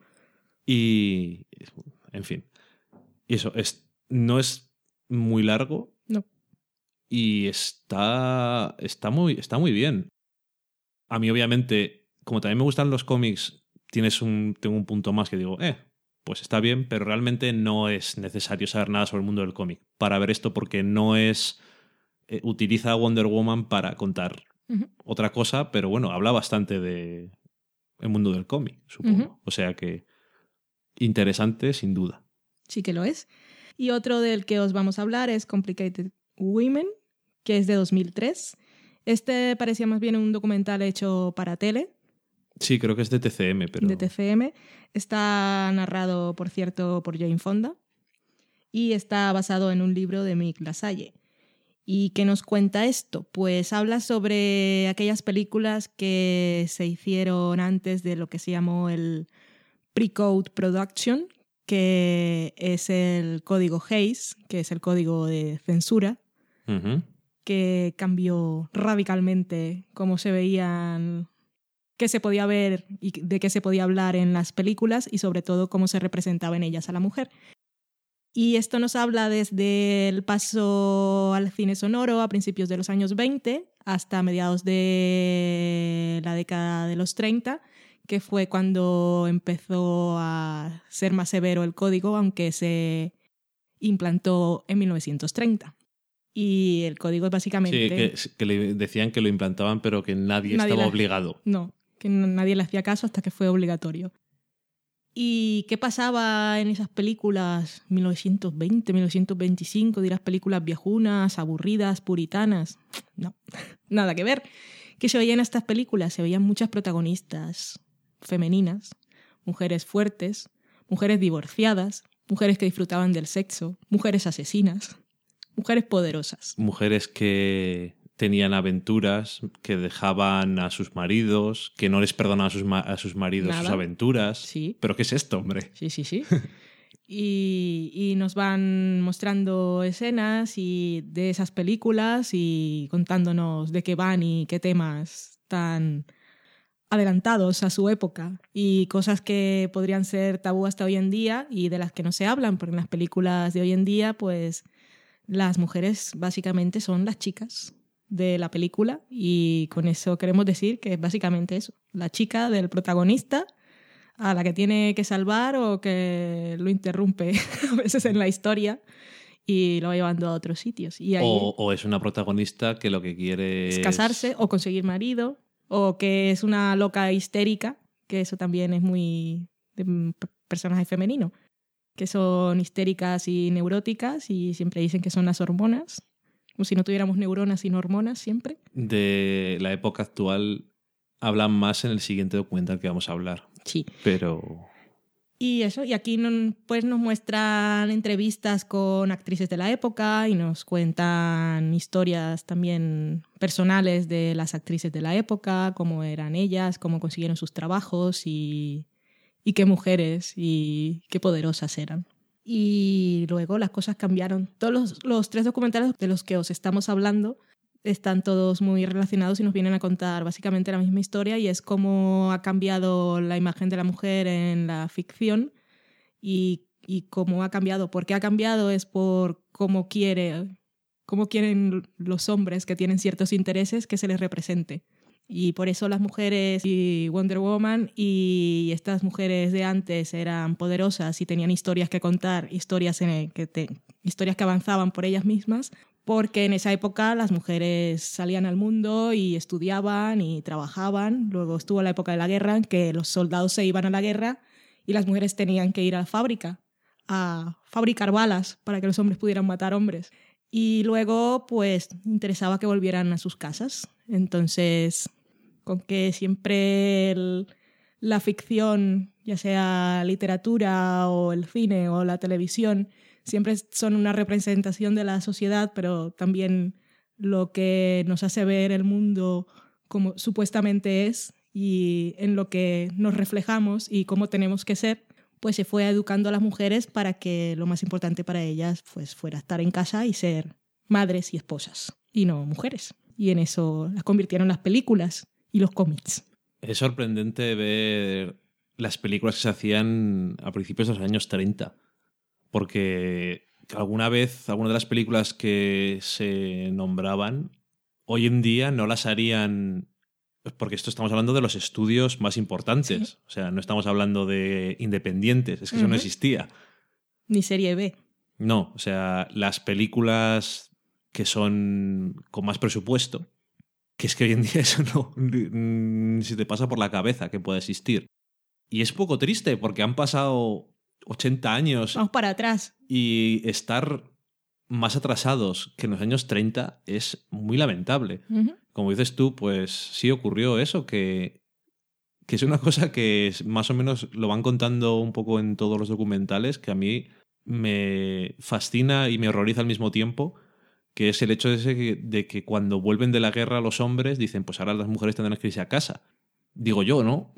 Y, en fin. Y eso, es, no es muy largo. No. Y está, está, muy, está muy bien. A mí, obviamente, como también me gustan los cómics, tienes un, tengo un punto más que digo, eh, pues está bien, pero realmente no es necesario saber nada sobre el mundo del cómic para ver esto porque no es... eh, utiliza a Wonder Woman para contar otra cosa, pero bueno, habla bastante de el mundo del cómic, supongo. O sea que interesante, sin duda. Sí que lo es. Y otro del que os vamos a hablar es Complicated Women, que es de 2003. Este parecía más bien un documental hecho para tele, Sí, creo que es de TCM, pero de TCM. Está narrado, por cierto, por Jane Fonda y está basado en un libro de Mick Lasalle. ¿Y qué nos cuenta esto? Pues habla sobre aquellas películas que se hicieron antes de lo que se llamó el Pre-Code Production, que es el código Hayes, que es el código de censura. Que cambió radicalmente cómo se veían, qué se podía ver y de qué se podía hablar en las películas y sobre todo cómo se representaba en ellas a la mujer. Y esto nos habla desde el paso al cine sonoro a principios de los años 20 hasta mediados de la década de los 30, que fue cuando empezó a ser más severo el código, aunque se implantó en 1930. Y el código es básicamente... Sí, que, que le decían que lo implantaban, pero que nadie, Nadie estaba la- obligado. No, que nadie le hacía caso hasta que fue obligatorio. ¿Y qué pasaba en esas películas 1920, 1925? Dirás películas viejunas, aburridas, puritanas. No, [laughs] nada que ver. ¿Qué se veía en estas películas? Se veían muchas protagonistas femeninas, mujeres fuertes, mujeres divorciadas, mujeres que disfrutaban del sexo, mujeres asesinas, mujeres poderosas. Mujeres que tenían aventuras, que dejaban a sus maridos, que no les perdonaban a sus, ma- a sus maridos Nada. sus aventuras. Sí. ¿Pero qué es esto, hombre? Sí, sí, sí. [laughs] Y, y nos van mostrando escenas y de esas películas y contándonos de qué van y qué temas tan adelantados a su época y cosas que podrían ser tabú hasta hoy en día y de las que no se hablan, porque en las películas de hoy en día, pues las mujeres básicamente son las chicas de la película y con eso queremos decir que es básicamente eso, la chica del protagonista a la que tiene que salvar o que lo interrumpe [laughs] a veces en la historia y lo va llevando a otros sitios. Y ahí O, o es una protagonista que lo que quiere es casarse o conseguir marido o que es una loca histérica, que eso también es muy de personaje femenino, que son histéricas y neuróticas y siempre dicen que son las hormonas, como si no tuviéramos neuronas sino hormonas siempre. de la época actual hablan más en el siguiente documental que vamos a hablar. Sí. Pero Y eso, y aquí no- pues nos muestran entrevistas con actrices de la época y nos cuentan historias también personales de las actrices de la época, cómo eran ellas, cómo consiguieron sus trabajos y, y qué mujeres y qué poderosas eran. Y luego las cosas cambiaron. Todos los, los tres documentales de los que os estamos hablando están todos muy relacionados y nos vienen a contar básicamente la misma historia y es cómo ha cambiado la imagen de la mujer en la ficción y, y cómo ha cambiado. ¿Por qué ha cambiado? Es por cómo quiere, cómo quieren los hombres que tienen ciertos intereses que se les represente. Y por eso las mujeres y Wonder Woman y estas mujeres de antes eran poderosas y tenían historias que contar, historias, que historias que avanzaban por ellas mismas, porque en esa época las mujeres salían al mundo y estudiaban y trabajaban. Luego estuvo la época de la guerra en que los soldados se iban a la guerra y las mujeres tenían que ir a la fábrica a fabricar balas para que los hombres pudieran matar hombres. Y luego, pues, interesaba que volvieran a sus casas. Entonces, con que siempre la ficción, ya sea literatura o el cine o la televisión, siempre son una representación de la sociedad, pero también lo que nos hace ver el mundo como supuestamente es y en lo que nos reflejamos y cómo tenemos que ser, pues se fue educando a las mujeres para que lo más importante para ellas pues fuera estar en casa y ser madres y esposas y no mujeres. Y en eso las convirtieron las películas y los cómics. es sorprendente ver las películas que se hacían a principios de los años 30. Porque alguna vez, alguna de las películas que se nombraban, hoy en día no las harían. Porque esto estamos hablando de los estudios más importantes. Sí. O sea, no estamos hablando de independientes. Es que eso no existía. Ni serie B. No, o sea, las películas que son con más presupuesto, que es que hoy en día [laughs] eso no ni- ni se te pasa por la cabeza que pueda existir. Y es poco triste porque han pasado 80 años Vamos para atrás. y estar más atrasados que en los años 30 es muy lamentable. Como dices tú, pues sí ocurrió eso, que, que es una cosa que es- más o menos lo van contando un poco en todos los documentales, que a mí me fascina y me horroriza al mismo tiempo, que es el hecho de, ese que- de que cuando vuelven de la guerra los hombres dicen, pues ahora las mujeres tendrán que irse a casa. Digo yo, ¿no?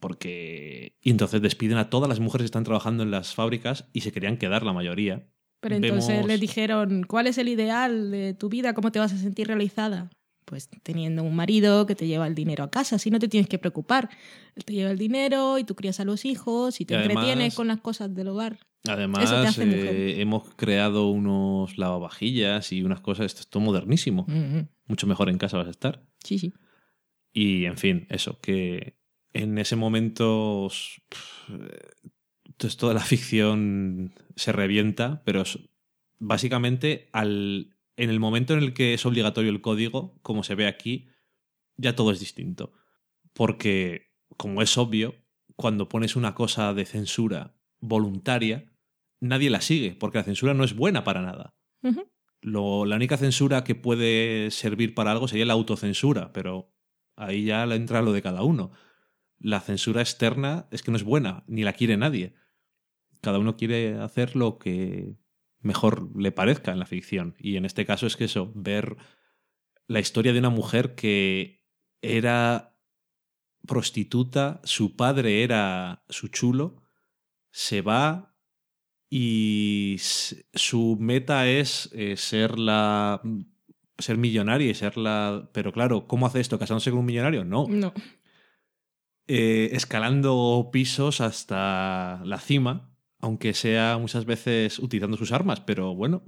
Porque... Y entonces despiden a todas las mujeres que están trabajando en las fábricas y se querían quedar la mayoría. Pero entonces Vemos- les dijeron, ¿cuál es el ideal de tu vida? ¿Cómo te vas a sentir realizada? Pues teniendo un marido que te lleva el dinero a casa, así no te tienes que preocupar. Él te lleva el dinero y tú crías a los hijos y te Y además- entretienes con las cosas del hogar. Además, eh, hemos creado unos lavavajillas y unas cosas, esto es todo modernísimo. Ujú. Mucho mejor en casa vas a estar. Sí, sí. Y, en fin, eso, que en ese momento s- pf, eh, entonces toda la ficción se revienta, pero es- básicamente al, en el momento en el que es obligatorio el código, como se ve aquí, ya todo es distinto. Porque, como es obvio, cuando pones una cosa de censura voluntaria, nadie la sigue, porque la censura no es buena para nada. Lo- la única censura que puede servir para algo sería la autocensura, pero ahí ya entra lo de cada uno. La censura externa es que no es buena, ni la quiere nadie. Cada uno quiere hacer lo que mejor le parezca en la ficción. Y en este caso es que eso, ver la historia de una mujer que era prostituta, su padre era su chulo, se va y su meta es eh, ser la ser millonaria y ser la pero claro cómo hace esto casándose con un millonario no. No. Eh, escalando pisos hasta la cima aunque sea muchas veces utilizando sus armas pero bueno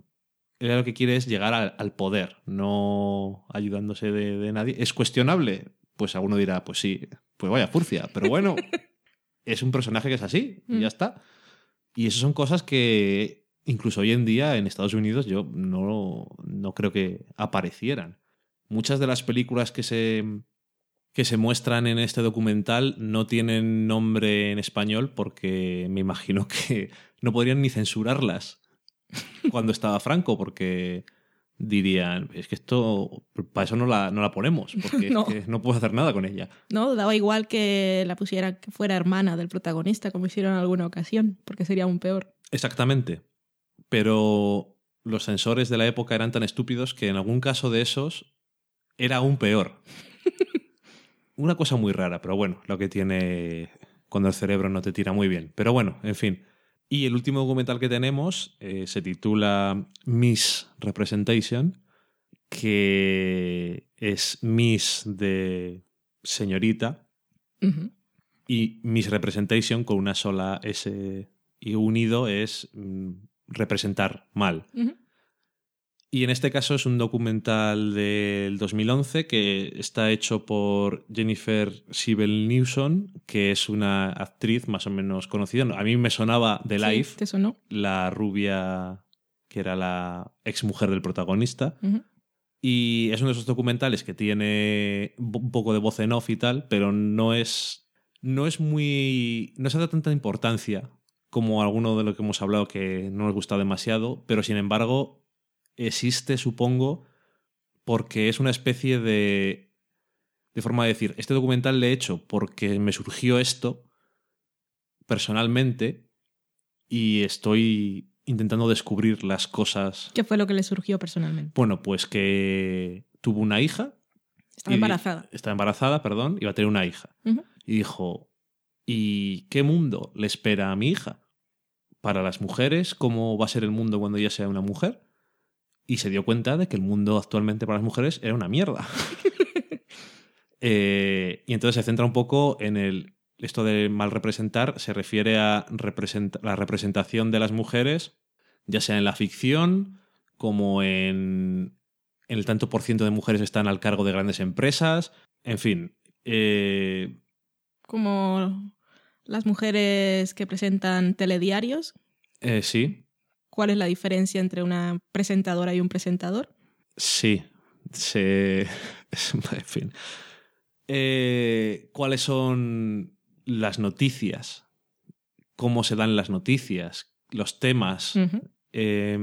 ella lo que quiere es llegar al, al poder no ayudándose de, de nadie. Es cuestionable pues alguno dirá pues sí pues vaya furcia pero bueno [laughs] es un personaje que es así y Mm. ya está y esas son cosas que incluso hoy en día en Estados Unidos yo no, no creo que aparecieran. Muchas de las películas que se, que se muestran en este documental no tienen nombre en español porque me imagino que no podrían ni censurarlas cuando estaba Franco porque dirían, es que esto, para eso no la, no la ponemos, [laughs] porque No. es que no puedo hacer nada con ella. No, daba igual que la pusiera que fuera hermana del protagonista, como hicieron en alguna ocasión, porque sería aún peor. Exactamente. Pero los sensores de la época eran tan estúpidos que en algún caso de esos era aún peor. [laughs] Una cosa muy rara, pero bueno, lo que tiene cuando el cerebro no te tira muy bien. Pero bueno, en fin. Y el último documental que tenemos eh, se titula Miss Representation, que es Miss de señorita y Miss Representation con una sola S y unido es mm, representar mal. Y en este caso es un documental del 2011 que está hecho por Jennifer Sibel Newson, que es una actriz más o menos conocida. A mí me sonaba de Sí, Life, ¿Te sonó? la rubia que era la ex mujer del protagonista. Y es uno de esos documentales que tiene un poco de voz en off y tal, pero no es. No es muy. No se da tanta importancia como alguno de lo que hemos hablado que no nos gusta demasiado, pero sin embargo existe, supongo, porque es una especie de. de forma de decir, este documental le he hecho porque me surgió esto personalmente y estoy intentando descubrir las cosas ¿Qué fue lo que le surgió personalmente? bueno, pues que tuvo una hija. Estaba y- embarazada. Estaba embarazada, perdón, iba a tener una hija. Y dijo, ¿y qué mundo le espera a mi hija? Para las mujeres, ¿cómo va a ser el mundo cuando ella sea una mujer? Y se dio cuenta de que el mundo actualmente para las mujeres era una mierda. [laughs] Eh, y entonces se centra un poco en el... Esto de mal representar se refiere a represent- la representación de las mujeres, ya sea en la ficción, como en, en el tanto por ciento de mujeres están al cargo de grandes empresas. En fin, eh, Como las mujeres que presentan telediarios. eh, sí, ¿Cuál es la diferencia entre una presentadora y un presentador? sí, se... [laughs] en fin. Eh, ¿Cuáles son las noticias? ¿Cómo se dan las noticias? Los temas. Eh,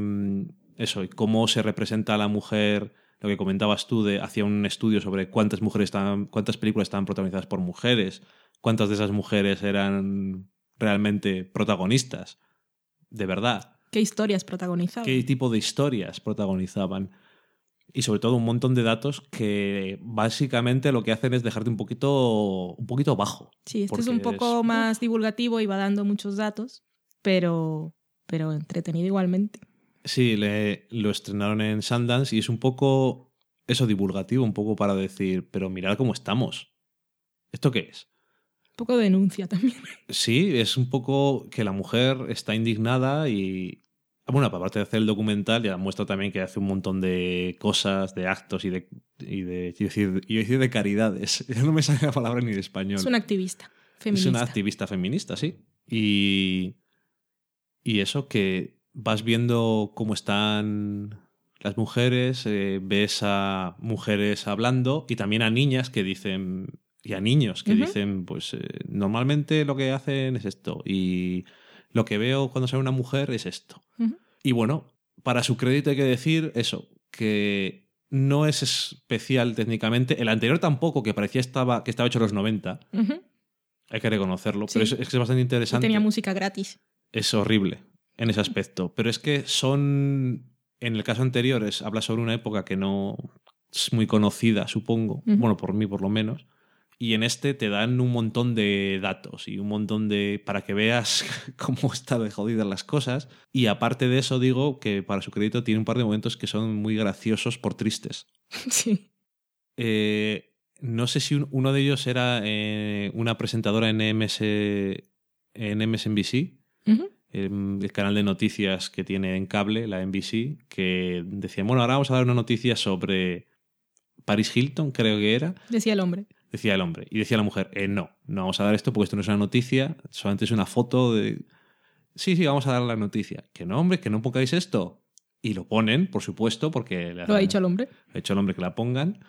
eso, y cómo se representa a la mujer, lo que comentabas tú, de hacía un estudio sobre cuántas mujeres estaban, cuántas películas estaban protagonizadas por mujeres, cuántas de esas mujeres eran realmente protagonistas, de verdad, ¿Qué historias protagonizaban? qué tipo de historias protagonizaban. Y sobre todo un montón de datos que básicamente lo que hacen es dejarte un poquito, un poquito bajo. Sí, este es un poco es- más divulgativo y va dando muchos datos, pero, pero entretenido igualmente. Sí, le, lo estrenaron en Sundance y es un poco eso divulgativo, un poco para decir, pero mirad cómo estamos. ¿Esto qué es? Un poco de denuncia también. Sí, es un poco que la mujer está indignada y... Bueno, aparte de hacer el documental, ya muestra también que hace un montón de cosas, de actos y de... Y de a decir, decir de caridades. Ya [laughs] no me sale la palabra ni de español. Es una activista Es feminista. una activista feminista, sí. Y, y eso que vas viendo cómo están las mujeres, eh, ves a mujeres hablando y también a niñas que dicen, y a niños que dicen, pues eh, normalmente lo que hacen es esto y lo que veo cuando sale una mujer es esto. Y bueno, para su crédito hay que decir eso, que no es especial técnicamente. El anterior tampoco, que parecía estaba, que estaba hecho en los 90. Ujú. Hay que reconocerlo. Sí. Pero es, es que es bastante interesante. tenía música gratis. Es horrible en ese aspecto. Pero es que son. En el caso anterior, es, habla sobre una época que no es muy conocida, supongo. Bueno, por mí, por lo menos. Y en este te dan un montón de datos y un montón de. para que veas [laughs] cómo está de jodidas las cosas. Y aparte de eso, digo que para su crédito tiene un par de momentos que son muy graciosos por tristes. [laughs] Sí. Eh, no sé si un- uno de ellos era eh, una presentadora en, MS, en MSNBC, el canal de noticias que tiene en cable, la NBC, que decía, bueno, ahora vamos a dar una noticia sobre Paris Hilton, creo que era, Decía el hombre. Decía el hombre. Y decía la mujer, eh, no, no vamos a dar esto porque esto no es una noticia, solamente es una foto de... Sí, sí, vamos a dar la noticia. Que no, hombre, que no pongáis esto. Y lo ponen, por supuesto, porque... Lo ha dicho el hombre. ha hecho el hombre que la pongan.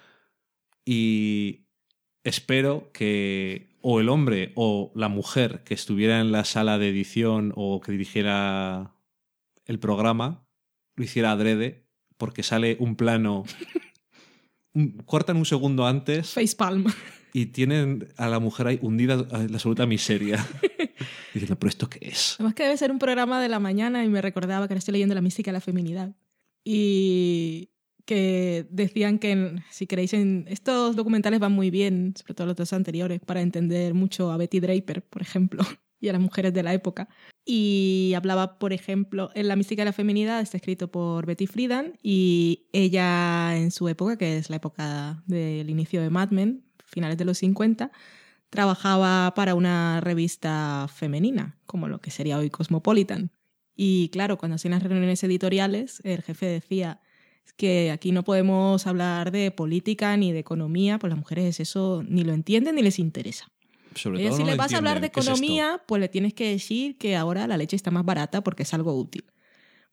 Y espero que o el hombre o la mujer que estuviera en la sala de edición o que dirigiera el programa lo hiciera adrede porque sale un plano... [laughs] cortan un segundo antes Facepalm. Y tienen a la mujer ahí hundida en la absoluta miseria. [laughs] Diciendo, ¿pero esto qué es? Además que debe ser un programa de la mañana y me recordaba que ahora estoy leyendo La mística de la feminidad. Y que decían que, si queréis, en estos documentales van muy bien, sobre todo los dos anteriores, para entender mucho a Betty Draper, por ejemplo, [laughs] y a las mujeres de la época. Y hablaba, por ejemplo, en La mística de la feminidad, está escrito por Betty Friedan, y ella en su época, que es la época del inicio de Mad Men, finales de los 50, trabajaba para una revista femenina, como lo que sería hoy Cosmopolitan. Y claro, cuando hacían las reuniones editoriales, el jefe decía "Es que aquí no podemos hablar de política ni de economía, pues las mujeres eso ni lo entienden ni les interesa. Sobre todo si no le vas a hablar de economía, pues le tienes que decir que ahora la leche está más barata porque es algo útil.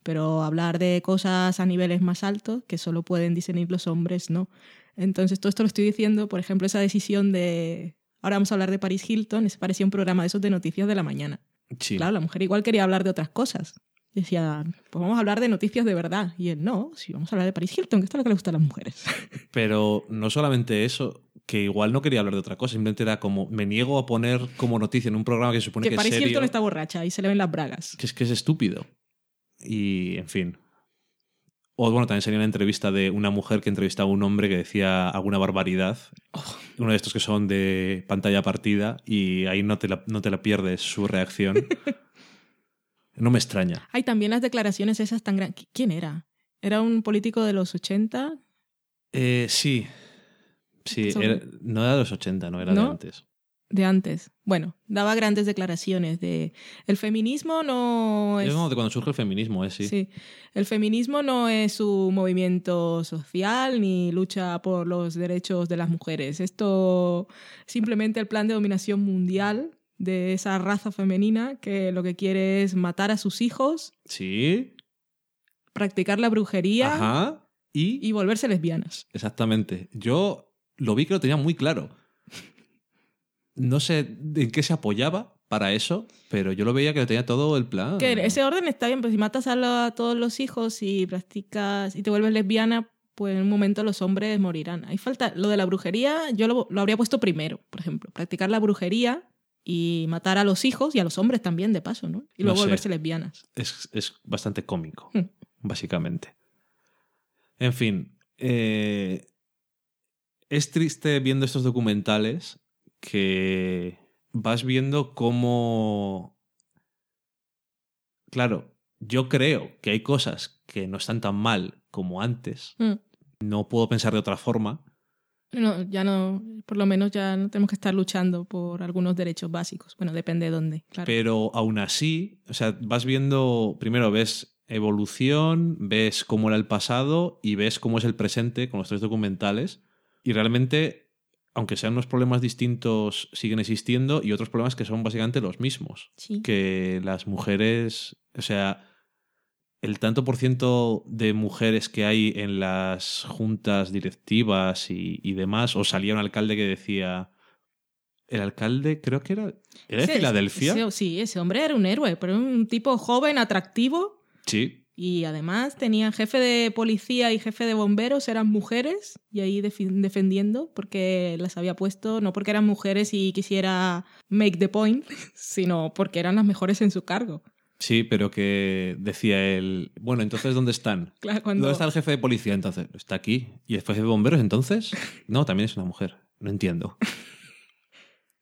Pero hablar de cosas a niveles más altos que solo pueden discernir los hombres, no. Entonces, todo esto lo estoy diciendo, por ejemplo, esa decisión de ahora vamos a hablar de Paris Hilton, ese parecía un programa de esos de noticias de la mañana. Sí. Claro, la mujer igual quería hablar de otras cosas. Decía, pues vamos a hablar de noticias de verdad. Y él, no, sí, vamos a hablar de Paris Hilton, que esto es lo que le gusta a las mujeres. [laughs] Pero no solamente eso, que igual no quería hablar de otra cosa, simplemente era como, me niego a poner como noticia en un programa que se supone que que, Paris es serio, Hilton está borracha y se le ven las bragas. que es que es estúpido. Y, en fin. O bueno, también sería una entrevista de una mujer que entrevistaba a un hombre que decía alguna barbaridad. Oh. Uno de estos que son de pantalla partida y ahí no te la, no te la pierdes su reacción. [laughs] no me extraña. Hay también las declaraciones esas tan grandes. ¿Quién era? ¿Era un político de los 80? Eh, sí. Sí, era- no era de los 80, no era de antes. De antes. Bueno, daba grandes declaraciones de el feminismo no es... Es de cuando surge el feminismo, ¿eh? Sí. Sí. El feminismo no es un movimiento social ni lucha por los derechos de las mujeres. Esto simplemente el plan de dominación mundial de esa raza femenina que lo que quiere es matar a sus hijos, Sí. practicar la brujería Ajá. Y, y volverse lesbianas. Exactamente. Yo lo vi que lo tenía muy claro. No sé en qué se apoyaba para eso, pero yo lo veía que lo tenía todo el plan. Que ese orden está bien, pues si matas a, la- a todos los hijos y practicas y te vuelves lesbiana, pues en un momento los hombres morirán. Ahí falta lo de la brujería, yo lo, lo habría puesto primero, por ejemplo, practicar la brujería y matar a los hijos y a los hombres también, de paso, ¿no? Y No luego sé. volverse lesbianas. Es, es bastante cómico, Hmm. básicamente. En fin, eh, es triste viendo estos documentales que vas viendo cómo... Claro, yo creo que hay cosas que no están tan mal como antes. Mm. No puedo pensar de otra forma. No, ya no, por lo menos ya no tenemos que estar luchando por algunos derechos básicos. Bueno, depende de dónde, claro. Pero aún así, o sea, vas viendo, primero ves evolución, ves cómo era el pasado y ves cómo es el presente con los tres documentales. Y realmente, aunque sean unos problemas distintos, siguen existiendo y otros problemas que son básicamente los mismos. Sí. Que las mujeres, o sea, el tanto por ciento de mujeres que hay en las juntas directivas y, y demás, o salía un alcalde que decía, el alcalde, creo que era. ¿Era de Filadelfia? sí, ese hombre era un héroe, pero un tipo joven, atractivo. Sí. Y además tenía jefe de policía y jefe de bomberos, eran mujeres, y ahí defendiendo, porque las había puesto, no porque eran mujeres y quisiera make the point, [laughs] sino porque eran las mejores en su cargo. Sí, pero que decía él. Bueno, entonces, ¿dónde están? [laughs] Claro, cuando... ¿Dónde está el jefe de policía entonces? Está aquí. ¿Y el jefe de bomberos entonces? [laughs] No, también es una mujer. No entiendo.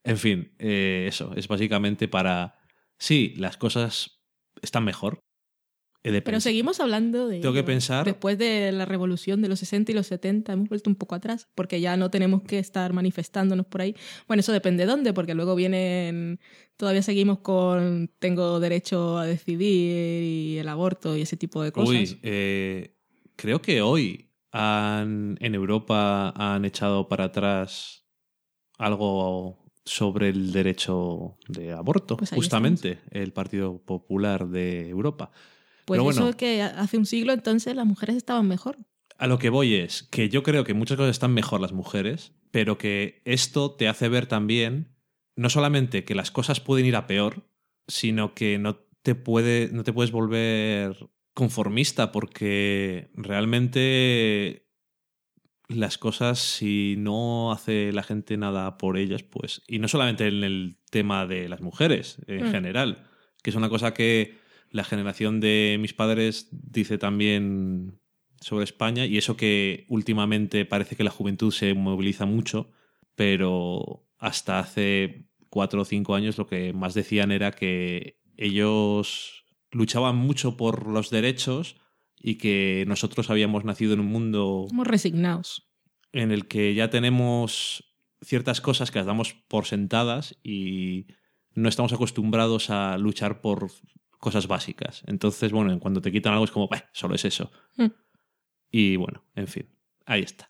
En fin, eh, eso. Es básicamente para. Sí, las cosas están mejor. Pero seguimos hablando de... Tengo que pensar- Después de la revolución de los 60 y los 70 hemos vuelto un poco atrás, porque ya no tenemos que estar manifestándonos por ahí. Bueno, eso depende de dónde, porque luego vienen... Todavía seguimos con tengo derecho a decidir y el aborto y ese tipo de cosas. Uy, eh, creo que hoy han, en Europa han echado para atrás algo sobre el derecho de aborto, Pues justamente, el Partido Popular de Europa. Pues pero eso bueno. es que hace un siglo entonces las mujeres estaban mejor. A lo que voy es que yo creo que muchas cosas están mejor las mujeres, pero que esto te hace ver también no solamente que las cosas pueden ir a peor, sino que no te puede no te puedes volver conformista porque realmente las cosas si no hace la gente nada por ellas, pues y no solamente en el tema de las mujeres en Mm. general, que es una cosa que la generación de mis padres dice también sobre España y eso que últimamente parece que la juventud se moviliza mucho, pero hasta hace cuatro o cinco años lo que más decían era que ellos luchaban mucho por los derechos y que nosotros habíamos nacido en un mundo Somos resignados. en el que ya tenemos ciertas cosas que las damos por sentadas y no estamos acostumbrados a luchar por cosas básicas. Entonces, bueno, cuando te quitan algo es como, "Bah, solo es eso. Mm. Y bueno, en fin, ahí está.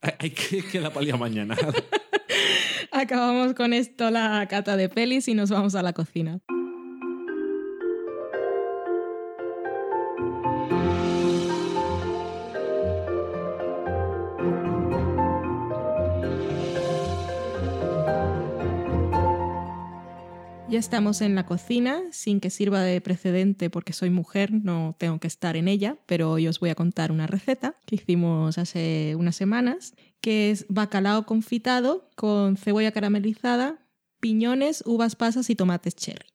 Hay- [laughs] que queda día mañana. [laughs] Acabamos con esto la cata de pelis y nos vamos a la cocina. Ya estamos en la cocina, sin que sirva de precedente porque soy mujer, no tengo que estar en ella, pero hoy os voy a contar una receta que hicimos hace unas semanas, que es bacalao confitado con cebolla caramelizada, piñones, uvas pasas y tomates cherry.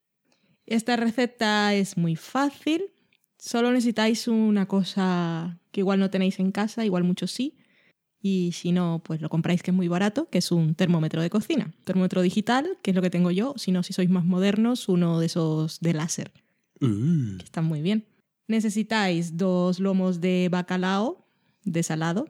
Esta receta es muy fácil, solo necesitáis una cosa que igual no tenéis en casa, igual muchos sí, y si no, pues lo compráis que es muy barato, que es un termómetro de cocina. Termómetro digital, que es lo que tengo yo, si no, si sois más modernos, uno de esos de láser, que están muy bien. Necesitáis dos lomos de bacalao desalado.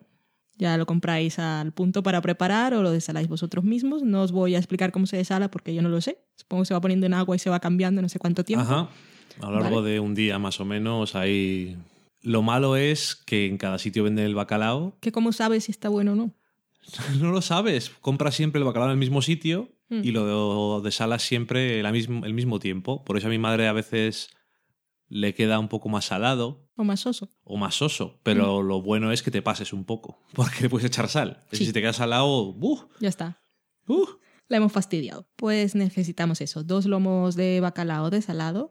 Ya lo compráis al punto para preparar o lo desaláis vosotros mismos. No os voy a explicar cómo se desala porque yo no lo sé. Supongo que se va poniendo en agua y se va cambiando no sé cuánto tiempo. Ajá. A lo largo de un día más o menos hay... Lo malo es que en cada sitio venden el bacalao. Que cómo sabes si está bueno o no. [laughs] No lo sabes. Compras siempre el bacalao en el mismo sitio Mm. y lo desalas siempre la mismo, el mismo tiempo. Por eso a mi madre a veces le queda un poco más salado O más soso. o más soso. Pero lo bueno es que te pases un poco. [laughs] Porque le puedes echar sal. Sí. Si te queda salado, ¡buh! Ya está. ¡uh! La hemos fastidiado. Pues necesitamos eso. Dos lomos de bacalao desalado,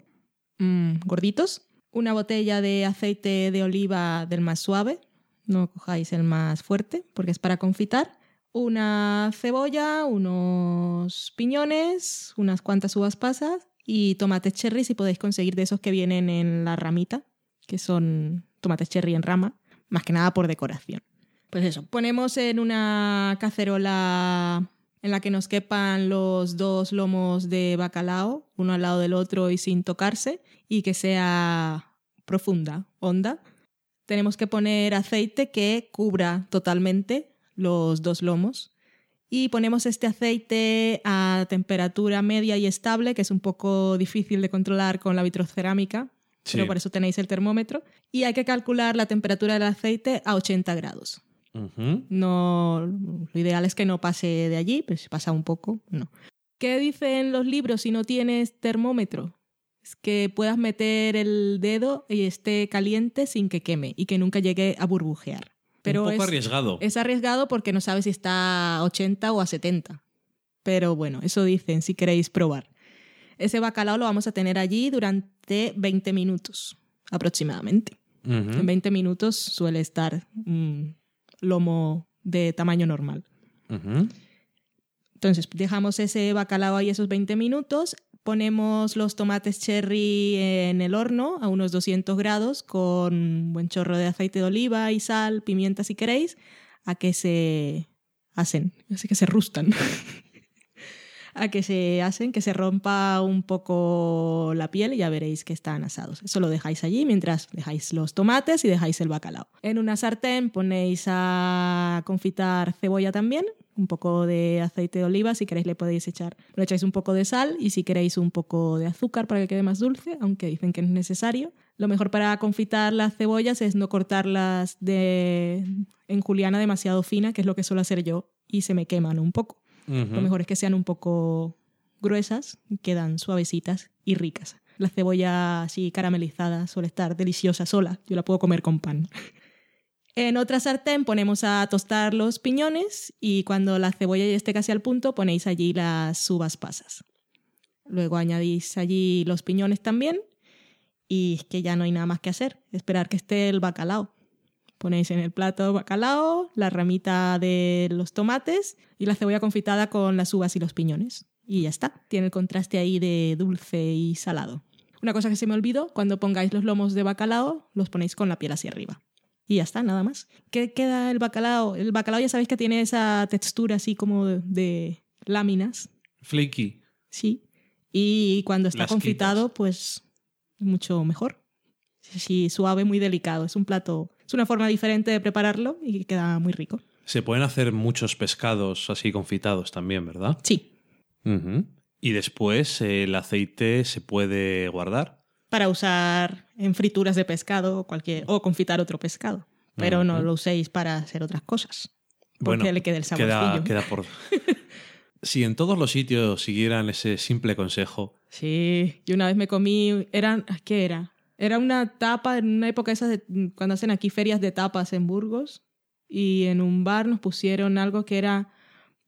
mm, gorditos. Una botella de aceite de oliva del más suave. No cojáis el más fuerte porque es para confitar. Una cebolla, unos piñones, unas cuantas uvas pasas y tomates cherry si podéis conseguir de esos que vienen en la ramita, que son tomates cherry en rama, más que nada por decoración. Pues eso, ponemos en una cacerola en la que nos quepan los dos lomos de bacalao, uno al lado del otro y sin tocarse, y que sea profunda, honda. Tenemos que poner aceite que cubra totalmente los dos lomos. Y ponemos este aceite a temperatura media y estable, que es un poco difícil de controlar con la vitrocerámica, Sí. pero por eso tenéis el termómetro. Y hay que calcular la temperatura del aceite a 80 grados. No, lo ideal es que no pase de allí, pero si pasa un poco, no. ¿Qué dicen los libros si no tienes termómetro? Es que puedas meter el dedo y esté caliente sin que queme y que nunca llegue a burbujear. Pero un poco es, arriesgado. es arriesgado porque no sabes si está a 80 o a 70. pero bueno, eso dicen si queréis probar. Ese bacalao lo vamos a tener allí durante 20 minutos aproximadamente. Ujú. En 20 minutos suele estar un lomo de tamaño normal. Entonces dejamos ese bacalao ahí esos 20 minutos, ponemos los tomates cherry en el horno a unos 200 grados con un buen chorro de aceite de oliva y sal, pimienta si queréis, a que se hacen, así que se rustan. [laughs] a que se hacen, que se rompa un poco la piel y ya veréis que están asados. Eso lo dejáis allí mientras dejáis los tomates y dejáis el bacalao. En una sartén ponéis a confitar cebolla también, un poco de aceite de oliva, si queréis le podéis echar, le echáis un poco de sal y si queréis un poco de azúcar para que quede más dulce, aunque dicen que no es necesario. Lo mejor para confitar las cebollas es no cortarlas de en juliana demasiado fina, que es lo que suelo hacer yo, y se me queman un poco. Lo mejor es que sean un poco gruesas, quedan suavecitas y ricas. La cebolla así caramelizada suele estar deliciosa sola, yo la puedo comer con pan. [laughs] En otra sartén ponemos a tostar los piñones y cuando la cebolla ya esté casi al punto ponéis allí las uvas pasas. Luego añadís allí los piñones también y es que ya no hay nada más que hacer, esperar que esté el bacalao. Ponéis en el plato bacalao, la ramita de los tomates y la cebolla confitada con las uvas y los piñones. Y ya está, tiene el contraste ahí de dulce y salado. Una cosa que se me olvidó, cuando pongáis los lomos de bacalao, los ponéis con la piel hacia arriba. Y ya está, nada más. ¿Qué queda el bacalao? El bacalao ya sabéis que tiene esa textura así como de, de láminas, Flaky. sí. Y cuando está Las confitado, pues mucho mejor. Sí, suave, muy delicado. Es un plato, es una forma diferente de prepararlo y queda muy rico. Se pueden hacer muchos pescados así confitados también, ¿verdad? Sí. Y después eh, el aceite se puede guardar. para usar en frituras de pescado o, cualquier, o confitar otro pescado. Pero no lo uséis para hacer otras cosas. Porque Bueno, le quede el queda, saborcillo. queda por... [laughs] si en todos los sitios siguieran ese simple consejo, Sí, yo una vez me comí, eran, ¿qué era? Era una tapa en una época esas de, cuando hacen aquí ferias de tapas en Burgos y en un bar nos pusieron algo que era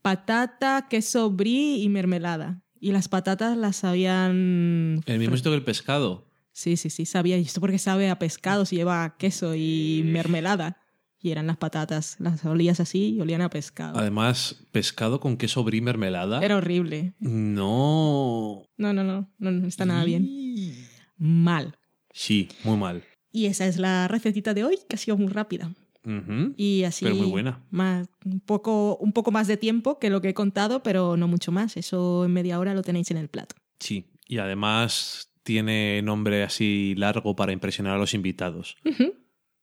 patata, queso brie y mermelada. Y las patatas las habían... el mismo sitio que el pescado. Sí, sí, sí, sabía. ¿Y esto porque sabe a pescado si lleva queso y mermelada? Y eran las patatas, las olías así y olían a pescado. Además, pescado con queso brie mermelada. Era horrible. No. No, no, no, no, no está nada bien. Mal. Sí, muy mal. Y esa es la recetita de hoy, que ha sido muy rápida. Y así. Pero muy buena. Más, un, poco, un poco más de tiempo que lo que he contado, pero no mucho más. Eso en media hora lo tenéis en el plato. Sí. Y además tiene nombre así largo para impresionar a los invitados.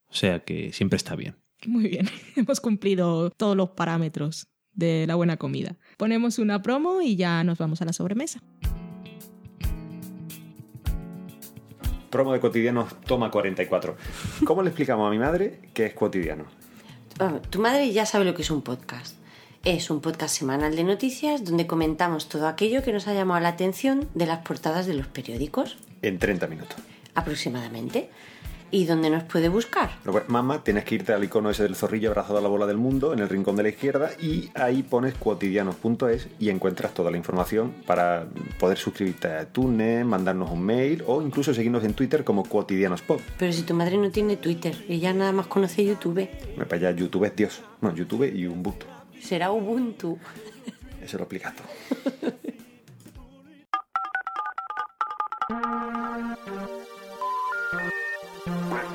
O sea que siempre está bien. Muy bien. [laughs] Hemos cumplido todos los parámetros de la buena comida. Ponemos una promo y ya nos vamos a la sobremesa. Promo de cotidianos toma 44. ¿Cómo le explicamos a mi madre que es cotidiano? Ah, Tu madre ya sabe lo que es un podcast. Es un podcast semanal de noticias donde comentamos todo aquello que nos ha llamado la atención de las portadas de los periódicos, En 30 minutos. aproximadamente. ¿Y dónde nos puede buscar? Pero, pues, Mamá, tienes que irte al icono ese del zorrillo abrazado a la bola del mundo en el rincón de la izquierda y ahí pones cotidianos.es y encuentras toda la información para poder suscribirte a iTunes, mandarnos un mail o incluso seguirnos en Twitter como cotidianospod. Pero si tu madre no tiene Twitter, ella nada más conoce YouTube, Me para allá, YouTube es Dios. No, YouTube y Ubuntu. será Ubuntu. Eso lo explicas todo. [laughs]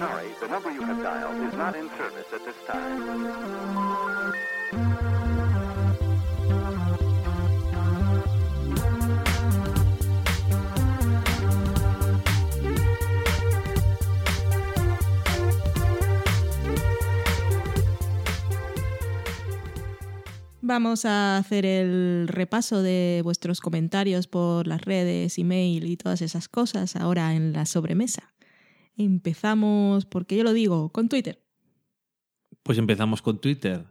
Sorry, the number you have dialed is not in service at this time. Vamos a hacer el repaso de vuestros comentarios por las redes, email y todas esas cosas ahora en la sobremesa. Empezamos, porque yo lo digo, con Twitter. Pues empezamos con Twitter.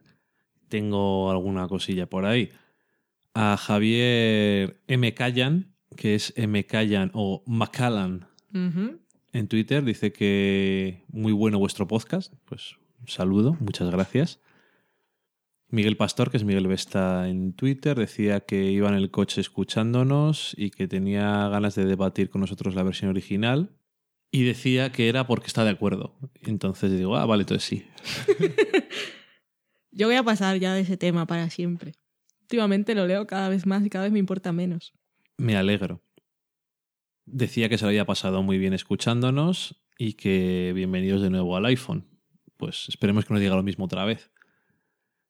Tengo alguna cosilla por ahí. A Javier M. Callan, que es M. Callan o Macallan en Twitter, dice que muy bueno vuestro podcast. Pues un saludo, muchas gracias. Miguel Pastor, que es Miguel Vesta en Twitter, decía que iba en el coche escuchándonos y que tenía ganas de debatir con nosotros la versión original. Y decía que era porque está de acuerdo. Entonces digo, ah, vale, entonces sí. [laughs] Yo voy a pasar ya de ese tema para siempre. Últimamente lo leo cada vez más y cada vez me importa menos. Me alegro. Decía que se lo había pasado muy bien escuchándonos y que bienvenidos de nuevo al iPhone. Pues esperemos que no diga lo mismo otra vez.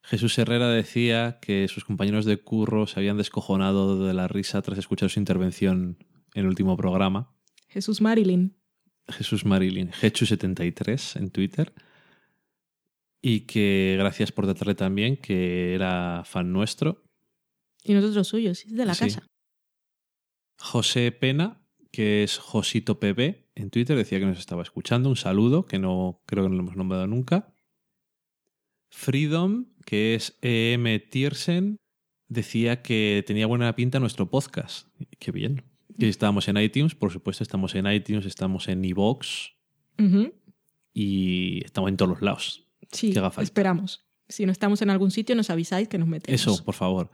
Jesús Herrera decía que sus compañeros de curro se habían descojonado de la risa tras escuchar su intervención en el último programa. Jesús Marilyn. Jesús Marilyn, Hechu73 en Twitter. Y que gracias por tratarle también, que era fan nuestro. Y nosotros suyos, es de la Sí. casa. José Pena, que es Josito PB en Twitter, decía que nos estaba escuchando. Un saludo, que no creo que no lo hemos nombrado nunca. Freedom, que es EM Tiersen, decía que tenía buena pinta nuestro podcast. Qué bien. Que estábamos en iTunes, por supuesto, estamos en iTunes, estamos en iVoox y estamos en todos los lados. Sí, Que haga falta. esperamos. Si no estamos en algún sitio, nos avisáis que nos metemos. Eso, por favor.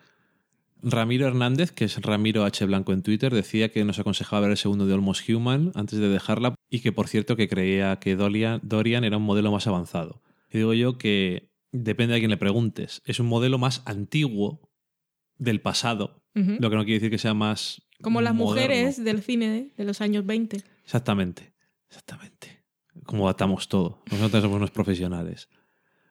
Ramiro Hernández, que es Ramiro H. Blanco en Twitter, decía que nos aconsejaba ver el segundo de Almost Human antes de dejarla y que, por cierto, que creía que Dorian, era un modelo más avanzado. Y digo yo que depende de a quién le preguntes. Es un modelo más antiguo del pasado, lo que no quiere decir que sea más. Como las moderno. mujeres del cine de los años 20. Exactamente, exactamente. Como atamos todo. Nosotros somos unos profesionales.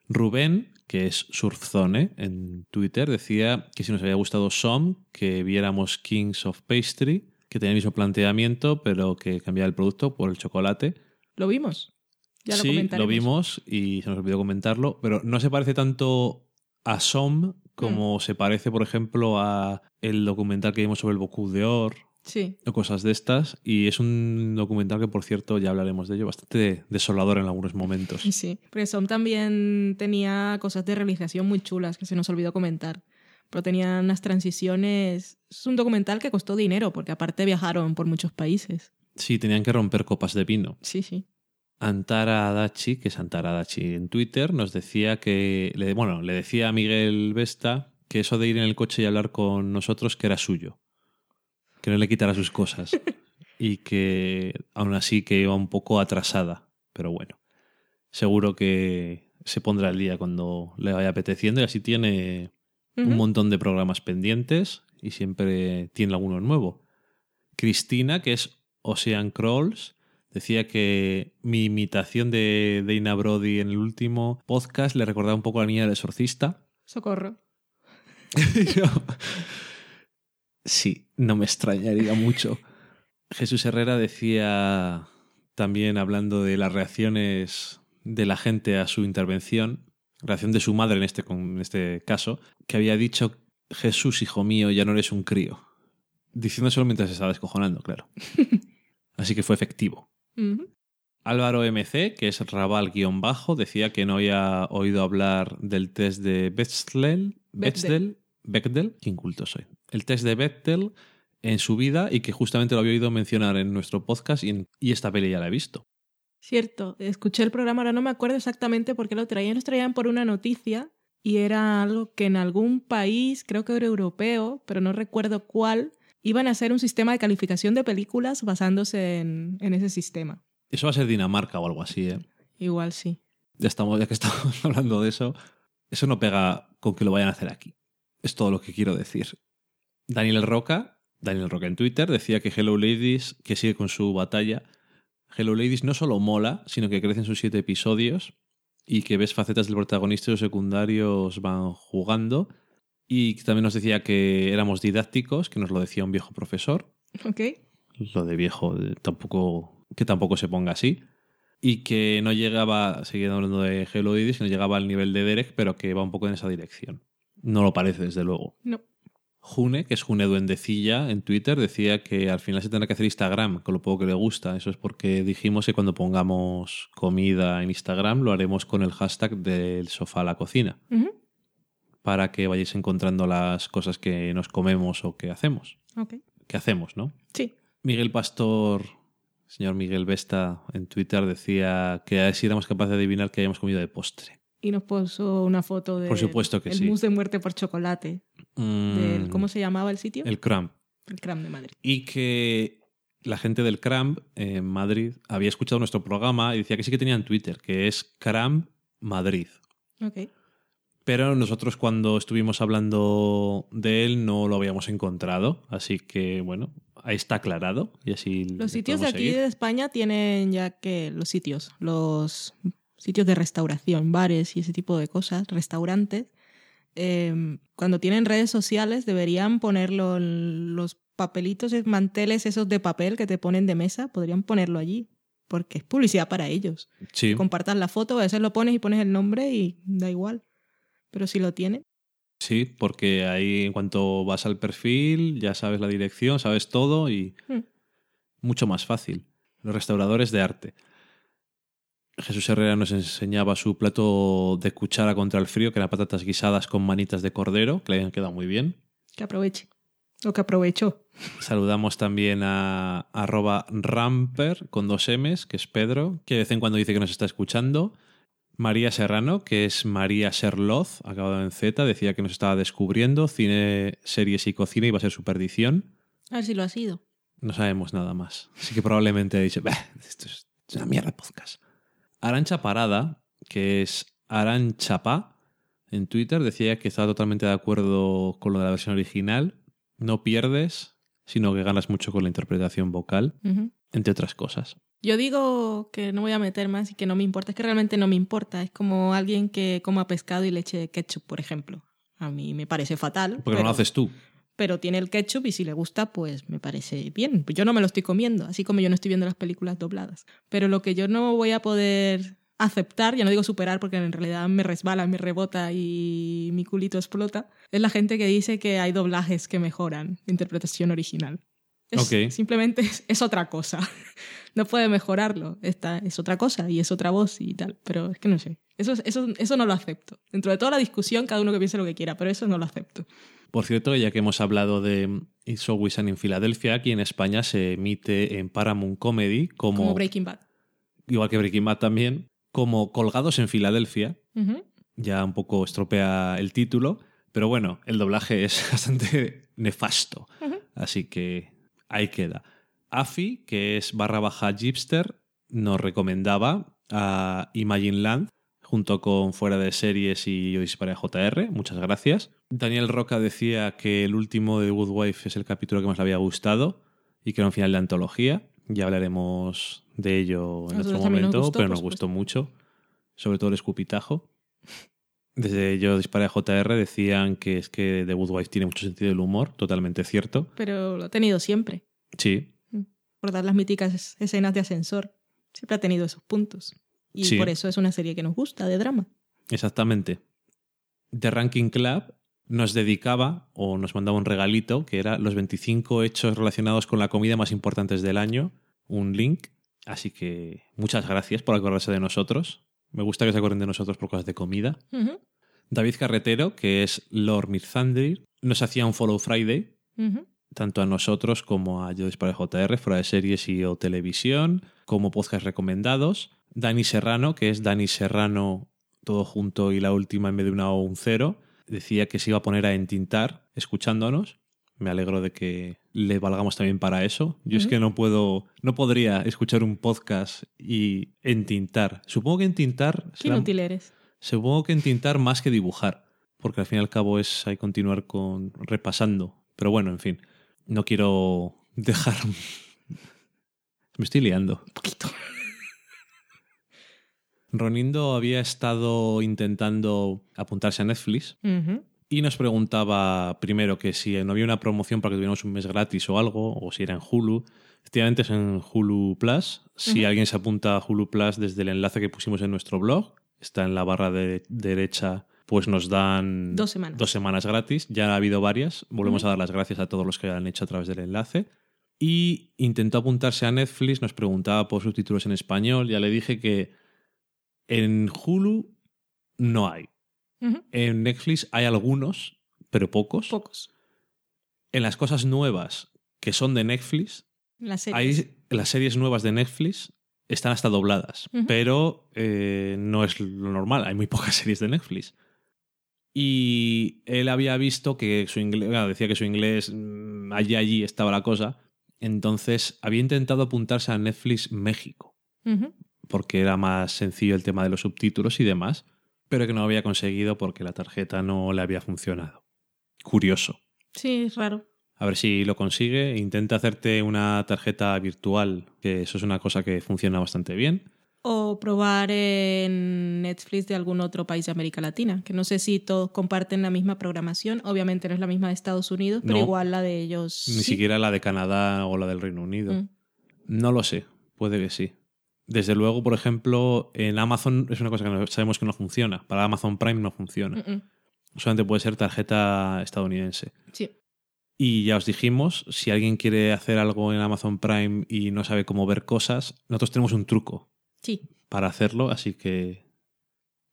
Rubén, que es Surfzone en Twitter, decía que si nos había gustado Som, que viéramos Kings of Pastry, que tenía el mismo planteamiento, pero que cambiaba el producto por el chocolate. ¿Lo vimos? Ya lo sí, lo vimos y se nos olvidó comentarlo, pero no se parece tanto a Som Mm. como se parece, por ejemplo, a el documental que vimos sobre el Bocuse d'Or Sí. o cosas de estas. Y es un documental que, por cierto, ya hablaremos de ello, bastante desolador en algunos momentos. [laughs] Sí. Porque Som también tenía cosas de realización muy chulas que se nos olvidó comentar. Pero tenía unas transiciones. Es un documental que costó dinero, porque aparte viajaron por muchos países. Sí, tenían que romper copas de vino. Sí, sí. Antara Adachi, que es Antara Adachi en Twitter, nos decía que, bueno, le decía a Miguel Vesta que eso de ir en el coche y hablar con nosotros que era suyo, que no le quitara sus cosas [laughs] y que aún así que iba un poco atrasada, pero bueno, seguro que se pondrá al día cuando le vaya apeteciendo y así tiene un montón de programas pendientes y siempre tiene alguno nuevo. Cristina, que es Ocean Crawls, decía que mi imitación de Dana Brody en el último podcast le recordaba un poco a la niña del exorcista. Socorro. [laughs] Sí, no me extrañaría mucho. Jesús Herrera decía también hablando de las reacciones de la gente a su intervención, reacción de su madre en este, en este caso, que había dicho, Jesús, hijo mío, ya no eres un crío. Diciéndoselo mientras se estaba descojonando, claro. [laughs] Así que fue efectivo. Álvaro MC, que es Raval-bajo, decía que no había oído hablar del test de Bechdel. Bechdel. Bechdel. Qué inculto soy. El test de Bechdel en su vida y que justamente lo había oído mencionar en nuestro podcast y, en- y esta peli ya la he visto. Cierto, escuché el programa, ahora no me acuerdo exactamente por qué lo traían. Los traían por una noticia y era algo que en algún país, creo que era europeo, pero no recuerdo cuál, iban a hacer un sistema de calificación de películas basándose en, en ese sistema. Eso va a ser Dinamarca o algo así, ¿eh? Igual sí. Ya, estamos, ya que estamos [laughs] hablando de eso, eso no pega con que lo vayan a hacer aquí. Es todo lo que quiero decir. Daniel Roca, Daniel Roca en Twitter, decía que Hello Ladies, que sigue con su batalla, Hello Ladies no solo mola, sino que crece en sus siete episodios y que ves facetas del protagonista y los secundarios van jugando. Y también nos decía que éramos didácticos, que nos lo decía un viejo profesor, ¿Ok? lo de viejo tampoco que tampoco se ponga así y que no llegaba siguiendo hablando de Hello Diddy, no llegaba al nivel de Derek pero que va un poco en esa dirección no lo parece desde luego No. June que es June Duendecilla en Twitter decía que al final se tendrá que hacer Instagram con lo poco que le gusta eso es porque dijimos que cuando pongamos comida en Instagram lo haremos con el hashtag del sofá a la cocina Ujú. Para que vayáis encontrando las cosas que nos comemos o que hacemos Ok. que hacemos ¿no? Sí. Miguel Pastor, señor Miguel Vesta, en Twitter decía que a ver si éramos capaces de adivinar que hayamos comido de postre. Y nos puso una foto de Por supuesto que el sí. mousse de muerte por chocolate. Mm, del- ¿Cómo se llamaba el sitio? El Cramp. El Cram de Madrid. Y que la gente del Cramp en Madrid había escuchado nuestro programa y decía que sí que tenían Twitter, que es Cramp Madrid. Ok. Pero nosotros cuando estuvimos hablando de él no lo habíamos encontrado. Así que, bueno, ahí está aclarado. Y así Los sitios de aquí seguir. de España tienen ya que los sitios, los sitios de restauración, bares y ese tipo de cosas, restaurantes, eh, cuando tienen redes sociales deberían ponerlo en los papelitos, manteles esos de papel que te ponen de mesa, podrían ponerlo allí, porque es publicidad para ellos. Sí, Compartas la foto, a veces lo pones y pones el nombre y da igual. Pero si lo tienen, sí, porque ahí en cuanto vas al perfil ya sabes la dirección, sabes todo y Hmm. mucho más fácil. Los restauradores de arte. Jesús Herrera nos enseñaba su plato de cuchara contra el frío, que eran patatas guisadas con manitas de cordero, que le habían quedado muy bien. que aproveche. O que aprovechó. Saludamos también a arroba ramper con dos M's, que es Pedro, que de vez en cuando dice que nos está escuchando. María Serrano, que es María Serloz, acabado en Z, decía que nos estaba descubriendo. Cine, series y cocina iba a ser su perdición. A ver si lo ha sido. No sabemos nada más. Así que probablemente ha dicho, "Bah, esto es una mierda podcast. Arancha Parada, que es Aranchapa, en Twitter decía que estaba totalmente de acuerdo con lo de la versión original. No pierdes, sino que ganas mucho con la interpretación vocal, entre otras cosas. Yo digo que no voy a meter más y que no me importa. Es que realmente no me importa. Es como alguien que coma pescado y le eche ketchup, por ejemplo. A mí me parece fatal. Porque no pero, lo haces tú. pero tiene el ketchup y si le gusta, pues me parece bien. Yo no me lo estoy comiendo, así como yo no estoy viendo las películas dobladas. Pero lo que yo no voy a poder aceptar, ya no digo superar porque en realidad me resbala, me rebota y mi culito explota, es la gente que dice que hay doblajes que mejoran la interpretación original. Es-. Simplemente es, es otra cosa. [laughs] No puede mejorarlo. Esta es otra cosa y es otra voz y tal. Pero es que no sé. Eso, es- eso, eso no lo acepto. Dentro de toda la discusión, cada uno que piense lo que quiera, pero eso no lo acepto. Por cierto, ya que hemos hablado de It's Always en Filadelfia, aquí en España se emite en Paramount Comedy como, Como Breaking Bad. igual que Breaking Bad también, como Colgados en Filadelfia. Ya un poco estropea el título, pero bueno, el doblaje es [laughs] bastante nefasto. Así que ahí queda. Afi, que es barra baja Gipster, nos recomendaba a Imagine Land junto con Fuera de Series y Yo Disparé a JR. Muchas gracias. Daniel Roca decía que el último de Good Wife es el capítulo que más le había gustado y que era un final de antología. Ya hablaremos de ello en otro momento, gustó, pero nos gustó mucho. Sobre todo el escupitajo. Desde Yo Disparé a JR decían que es que The Good Wife tiene mucho sentido del humor, totalmente cierto. Pero lo ha tenido siempre. Sí, Por dar las míticas escenas de ascensor. Siempre ha tenido esos puntos. Y Sí. por eso es una serie que nos gusta, de drama. Exactamente. The Ranking Club nos dedicaba o nos mandaba un regalito que era los 25 hechos relacionados con la comida más importantes del año, un link. Así que muchas gracias por acordarse de nosotros. Me gusta que se acuerden de nosotros por cosas de comida. David Carretero, que es Lord Mirzandri, nos hacía un Follow Friday, tanto a nosotros como a Yo Disparo JR, fuera de series y o televisión, como podcast recomendados. Dani Serrano, que es Dani Serrano todo junto y la última en vez de una O un cero, decía que se iba a poner a entintar escuchándonos. Me alegro de que le valgamos también para eso. Yo es que no puedo, no podría escuchar un podcast y entintar. Supongo que entintar Qué será- inútil eres. Supongo que entintar más que dibujar, porque al fin y al cabo es hay continuar con repasando. Pero bueno, en fin, no quiero [laughs] dejar. Me estoy liando. Un poquito. Ronindo había estado intentando apuntarse a Netflix y nos preguntaba primero que si no había una promoción para que tuviéramos un mes gratis o algo, o si era en Hulu. Efectivamente es en Hulu Plus. Si alguien se apunta a Hulu Plus desde el enlace que pusimos en nuestro blog, está en la barra de derecha, pues nos dan Dos semanas. dos semanas gratis. Ya ha habido varias. Volvemos a dar las gracias a todos los que han hecho a través del enlace. Y intentó apuntarse a Netflix, nos preguntaba por subtítulos en español. Ya le dije que en Hulu no hay. En Netflix hay algunos, pero pocos. Pocos. En las cosas nuevas que son de Netflix, Las series. hay las series nuevas de Netflix, están hasta dobladas, pero eh, no es lo normal. Hay muy pocas [laughs] series de Netflix. Y él había visto que su inglés, bueno, decía que su inglés, mm, allí, allí estaba la cosa. Entonces había intentado apuntarse a Netflix México, porque era más sencillo el tema de los subtítulos y demás, pero que no había conseguido porque la tarjeta no le había funcionado. Curioso. Sí, es raro. A ver si lo consigue. Intenta hacerte una tarjeta virtual, que eso es una cosa que funciona bastante bien. O probar en Netflix de algún otro país de América Latina, que no sé si todos comparten la misma programación. Obviamente no es la misma de Estados Unidos, pero No. igual la de ellos. Ni sí. siquiera la de Canadá o la del Reino Unido. Mm. No lo sé, puede que sí. Desde luego, por ejemplo, en Amazon es una cosa que sabemos que no funciona. Para Amazon Prime no funciona. Mm, mm. Solamente puede ser tarjeta estadounidense. Sí. Y ya os dijimos, si alguien quiere hacer algo en Amazon Prime y no sabe cómo ver cosas, nosotros tenemos un truco Sí. para hacerlo, así que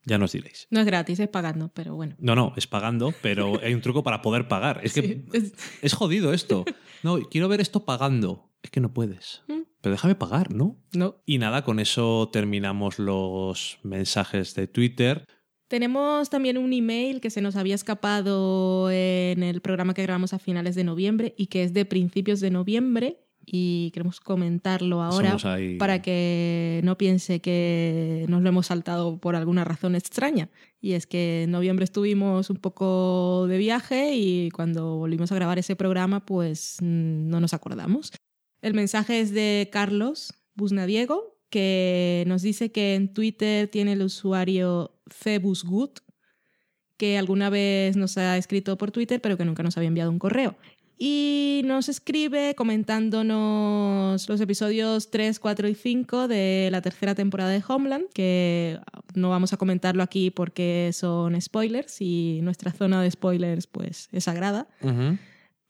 ya nos diréis. No es gratis, es pagando, pero bueno. No, no, es pagando, pero [laughs] hay un truco para poder pagar. Es que Sí, es- es jodido esto. [laughs] No, quiero ver esto pagando. Es que no puedes. Mm. Pero déjame pagar, ¿no? No. Y nada, con eso terminamos los mensajes de Twitter. Tenemos también un email que se nos había escapado en el programa que grabamos a finales de noviembre y que es de principios de noviembre y queremos comentarlo ahora ahí- para que no piense que nos lo hemos saltado por alguna razón extraña. Y es que en noviembre estuvimos un poco de viaje y cuando volvimos a grabar ese programa pues mm, no nos acordamos. El mensaje es de Carlos Busnadiego, que nos dice que en Twitter tiene el usuario Febusgood, que alguna vez nos ha escrito por Twitter, pero que nunca nos había enviado un correo. Y nos escribe comentándonos los episodios 3, 4 y 5 de la tercera temporada de Homeland, que no vamos a comentarlo aquí porque son spoilers y nuestra zona de spoilers pues es sagrada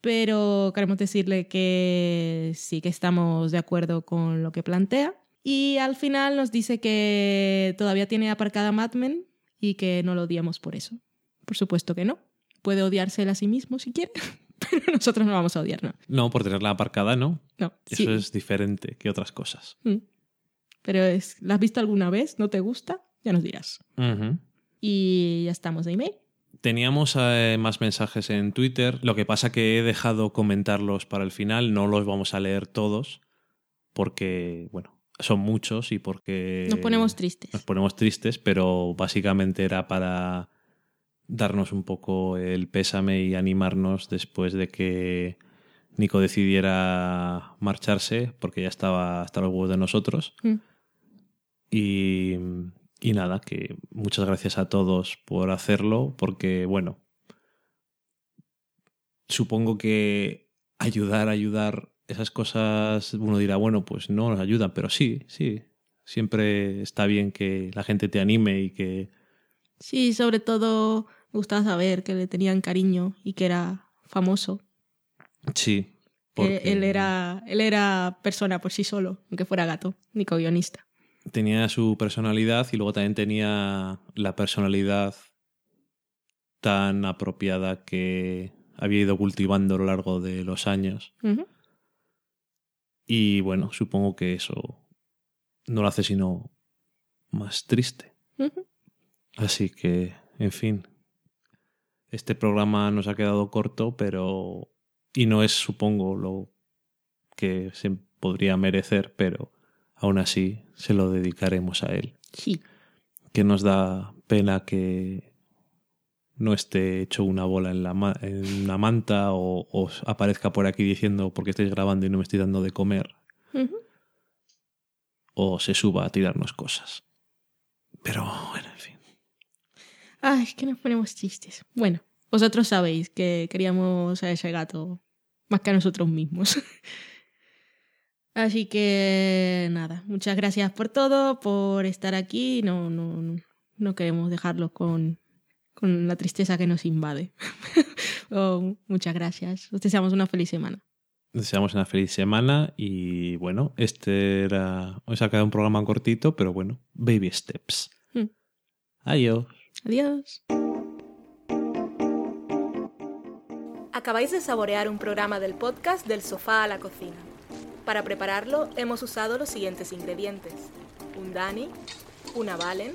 pero queremos decirle que sí que estamos de acuerdo con lo que plantea. Y al final nos dice que todavía tiene aparcada Mad Men y que no lo odiamos por eso. Por supuesto que no. Puede odiarse él a sí mismo si quiere, [laughs] pero nosotros no vamos a odiar, ¿no? No, por tenerla aparcada, no. No, Eso sí. es diferente que otras cosas. Mm. Pero es, ¿la has visto alguna vez? ¿No te gusta? Ya nos dirás. Y ya estamos de email. Teníamos eh, más mensajes en Twitter. Lo que pasa que he dejado comentarlos para el final. No los vamos a leer todos porque, bueno, son muchos y porque... Nos ponemos tristes. Nos ponemos tristes, pero básicamente era para darnos un poco el pésame y animarnos después de que Nico decidiera marcharse porque ya estaba hasta los huevos de nosotros. Mm. Y, y nada, que muchas gracias a todos por hacerlo, porque bueno, supongo que ayudar, ayudar, esas cosas, uno dirá, bueno, pues no nos ayudan, pero sí, sí, siempre está bien que la gente te anime y que... Sí, sobre todo me gustaba saber que le tenían cariño y que era famoso. Sí. Que porque él era, él era persona por sí solo, aunque fuera gato, ni co-guionista. Tenía su personalidad y luego también tenía la personalidad tan apropiada que había ido cultivando a lo largo de los años. Y bueno, supongo que eso no lo hace sino más triste. Así que, en fin, este programa nos ha quedado corto, pero... Y no es, supongo, lo que se podría merecer, pero aún así se lo dedicaremos a él. Sí. Que nos da pena que no esté hecho una bola en, la ma- en una manta o, o aparezca por aquí diciendo porque estáis grabando y no me estoy dando de comer o se suba a tirarnos cosas. Pero bueno, en fin. Ay, es que nos ponemos chistes. Bueno, vosotros sabéis que queríamos a ese gato más que a nosotros mismos. [laughs] Así que nada, muchas gracias por todo, por estar aquí. No, no, no queremos dejarlos con, con la tristeza que nos invade. [laughs] Oh, muchas gracias. Os deseamos una feliz semana. Deseamos una feliz semana y bueno, este era... Os ha quedado un programa cortito, pero bueno, baby steps. Mm. Adiós. Adiós. Acabáis de saborear un programa del podcast Del sofá a la cocina. Para prepararlo hemos usado los siguientes ingredientes. Un Dani, una Valen,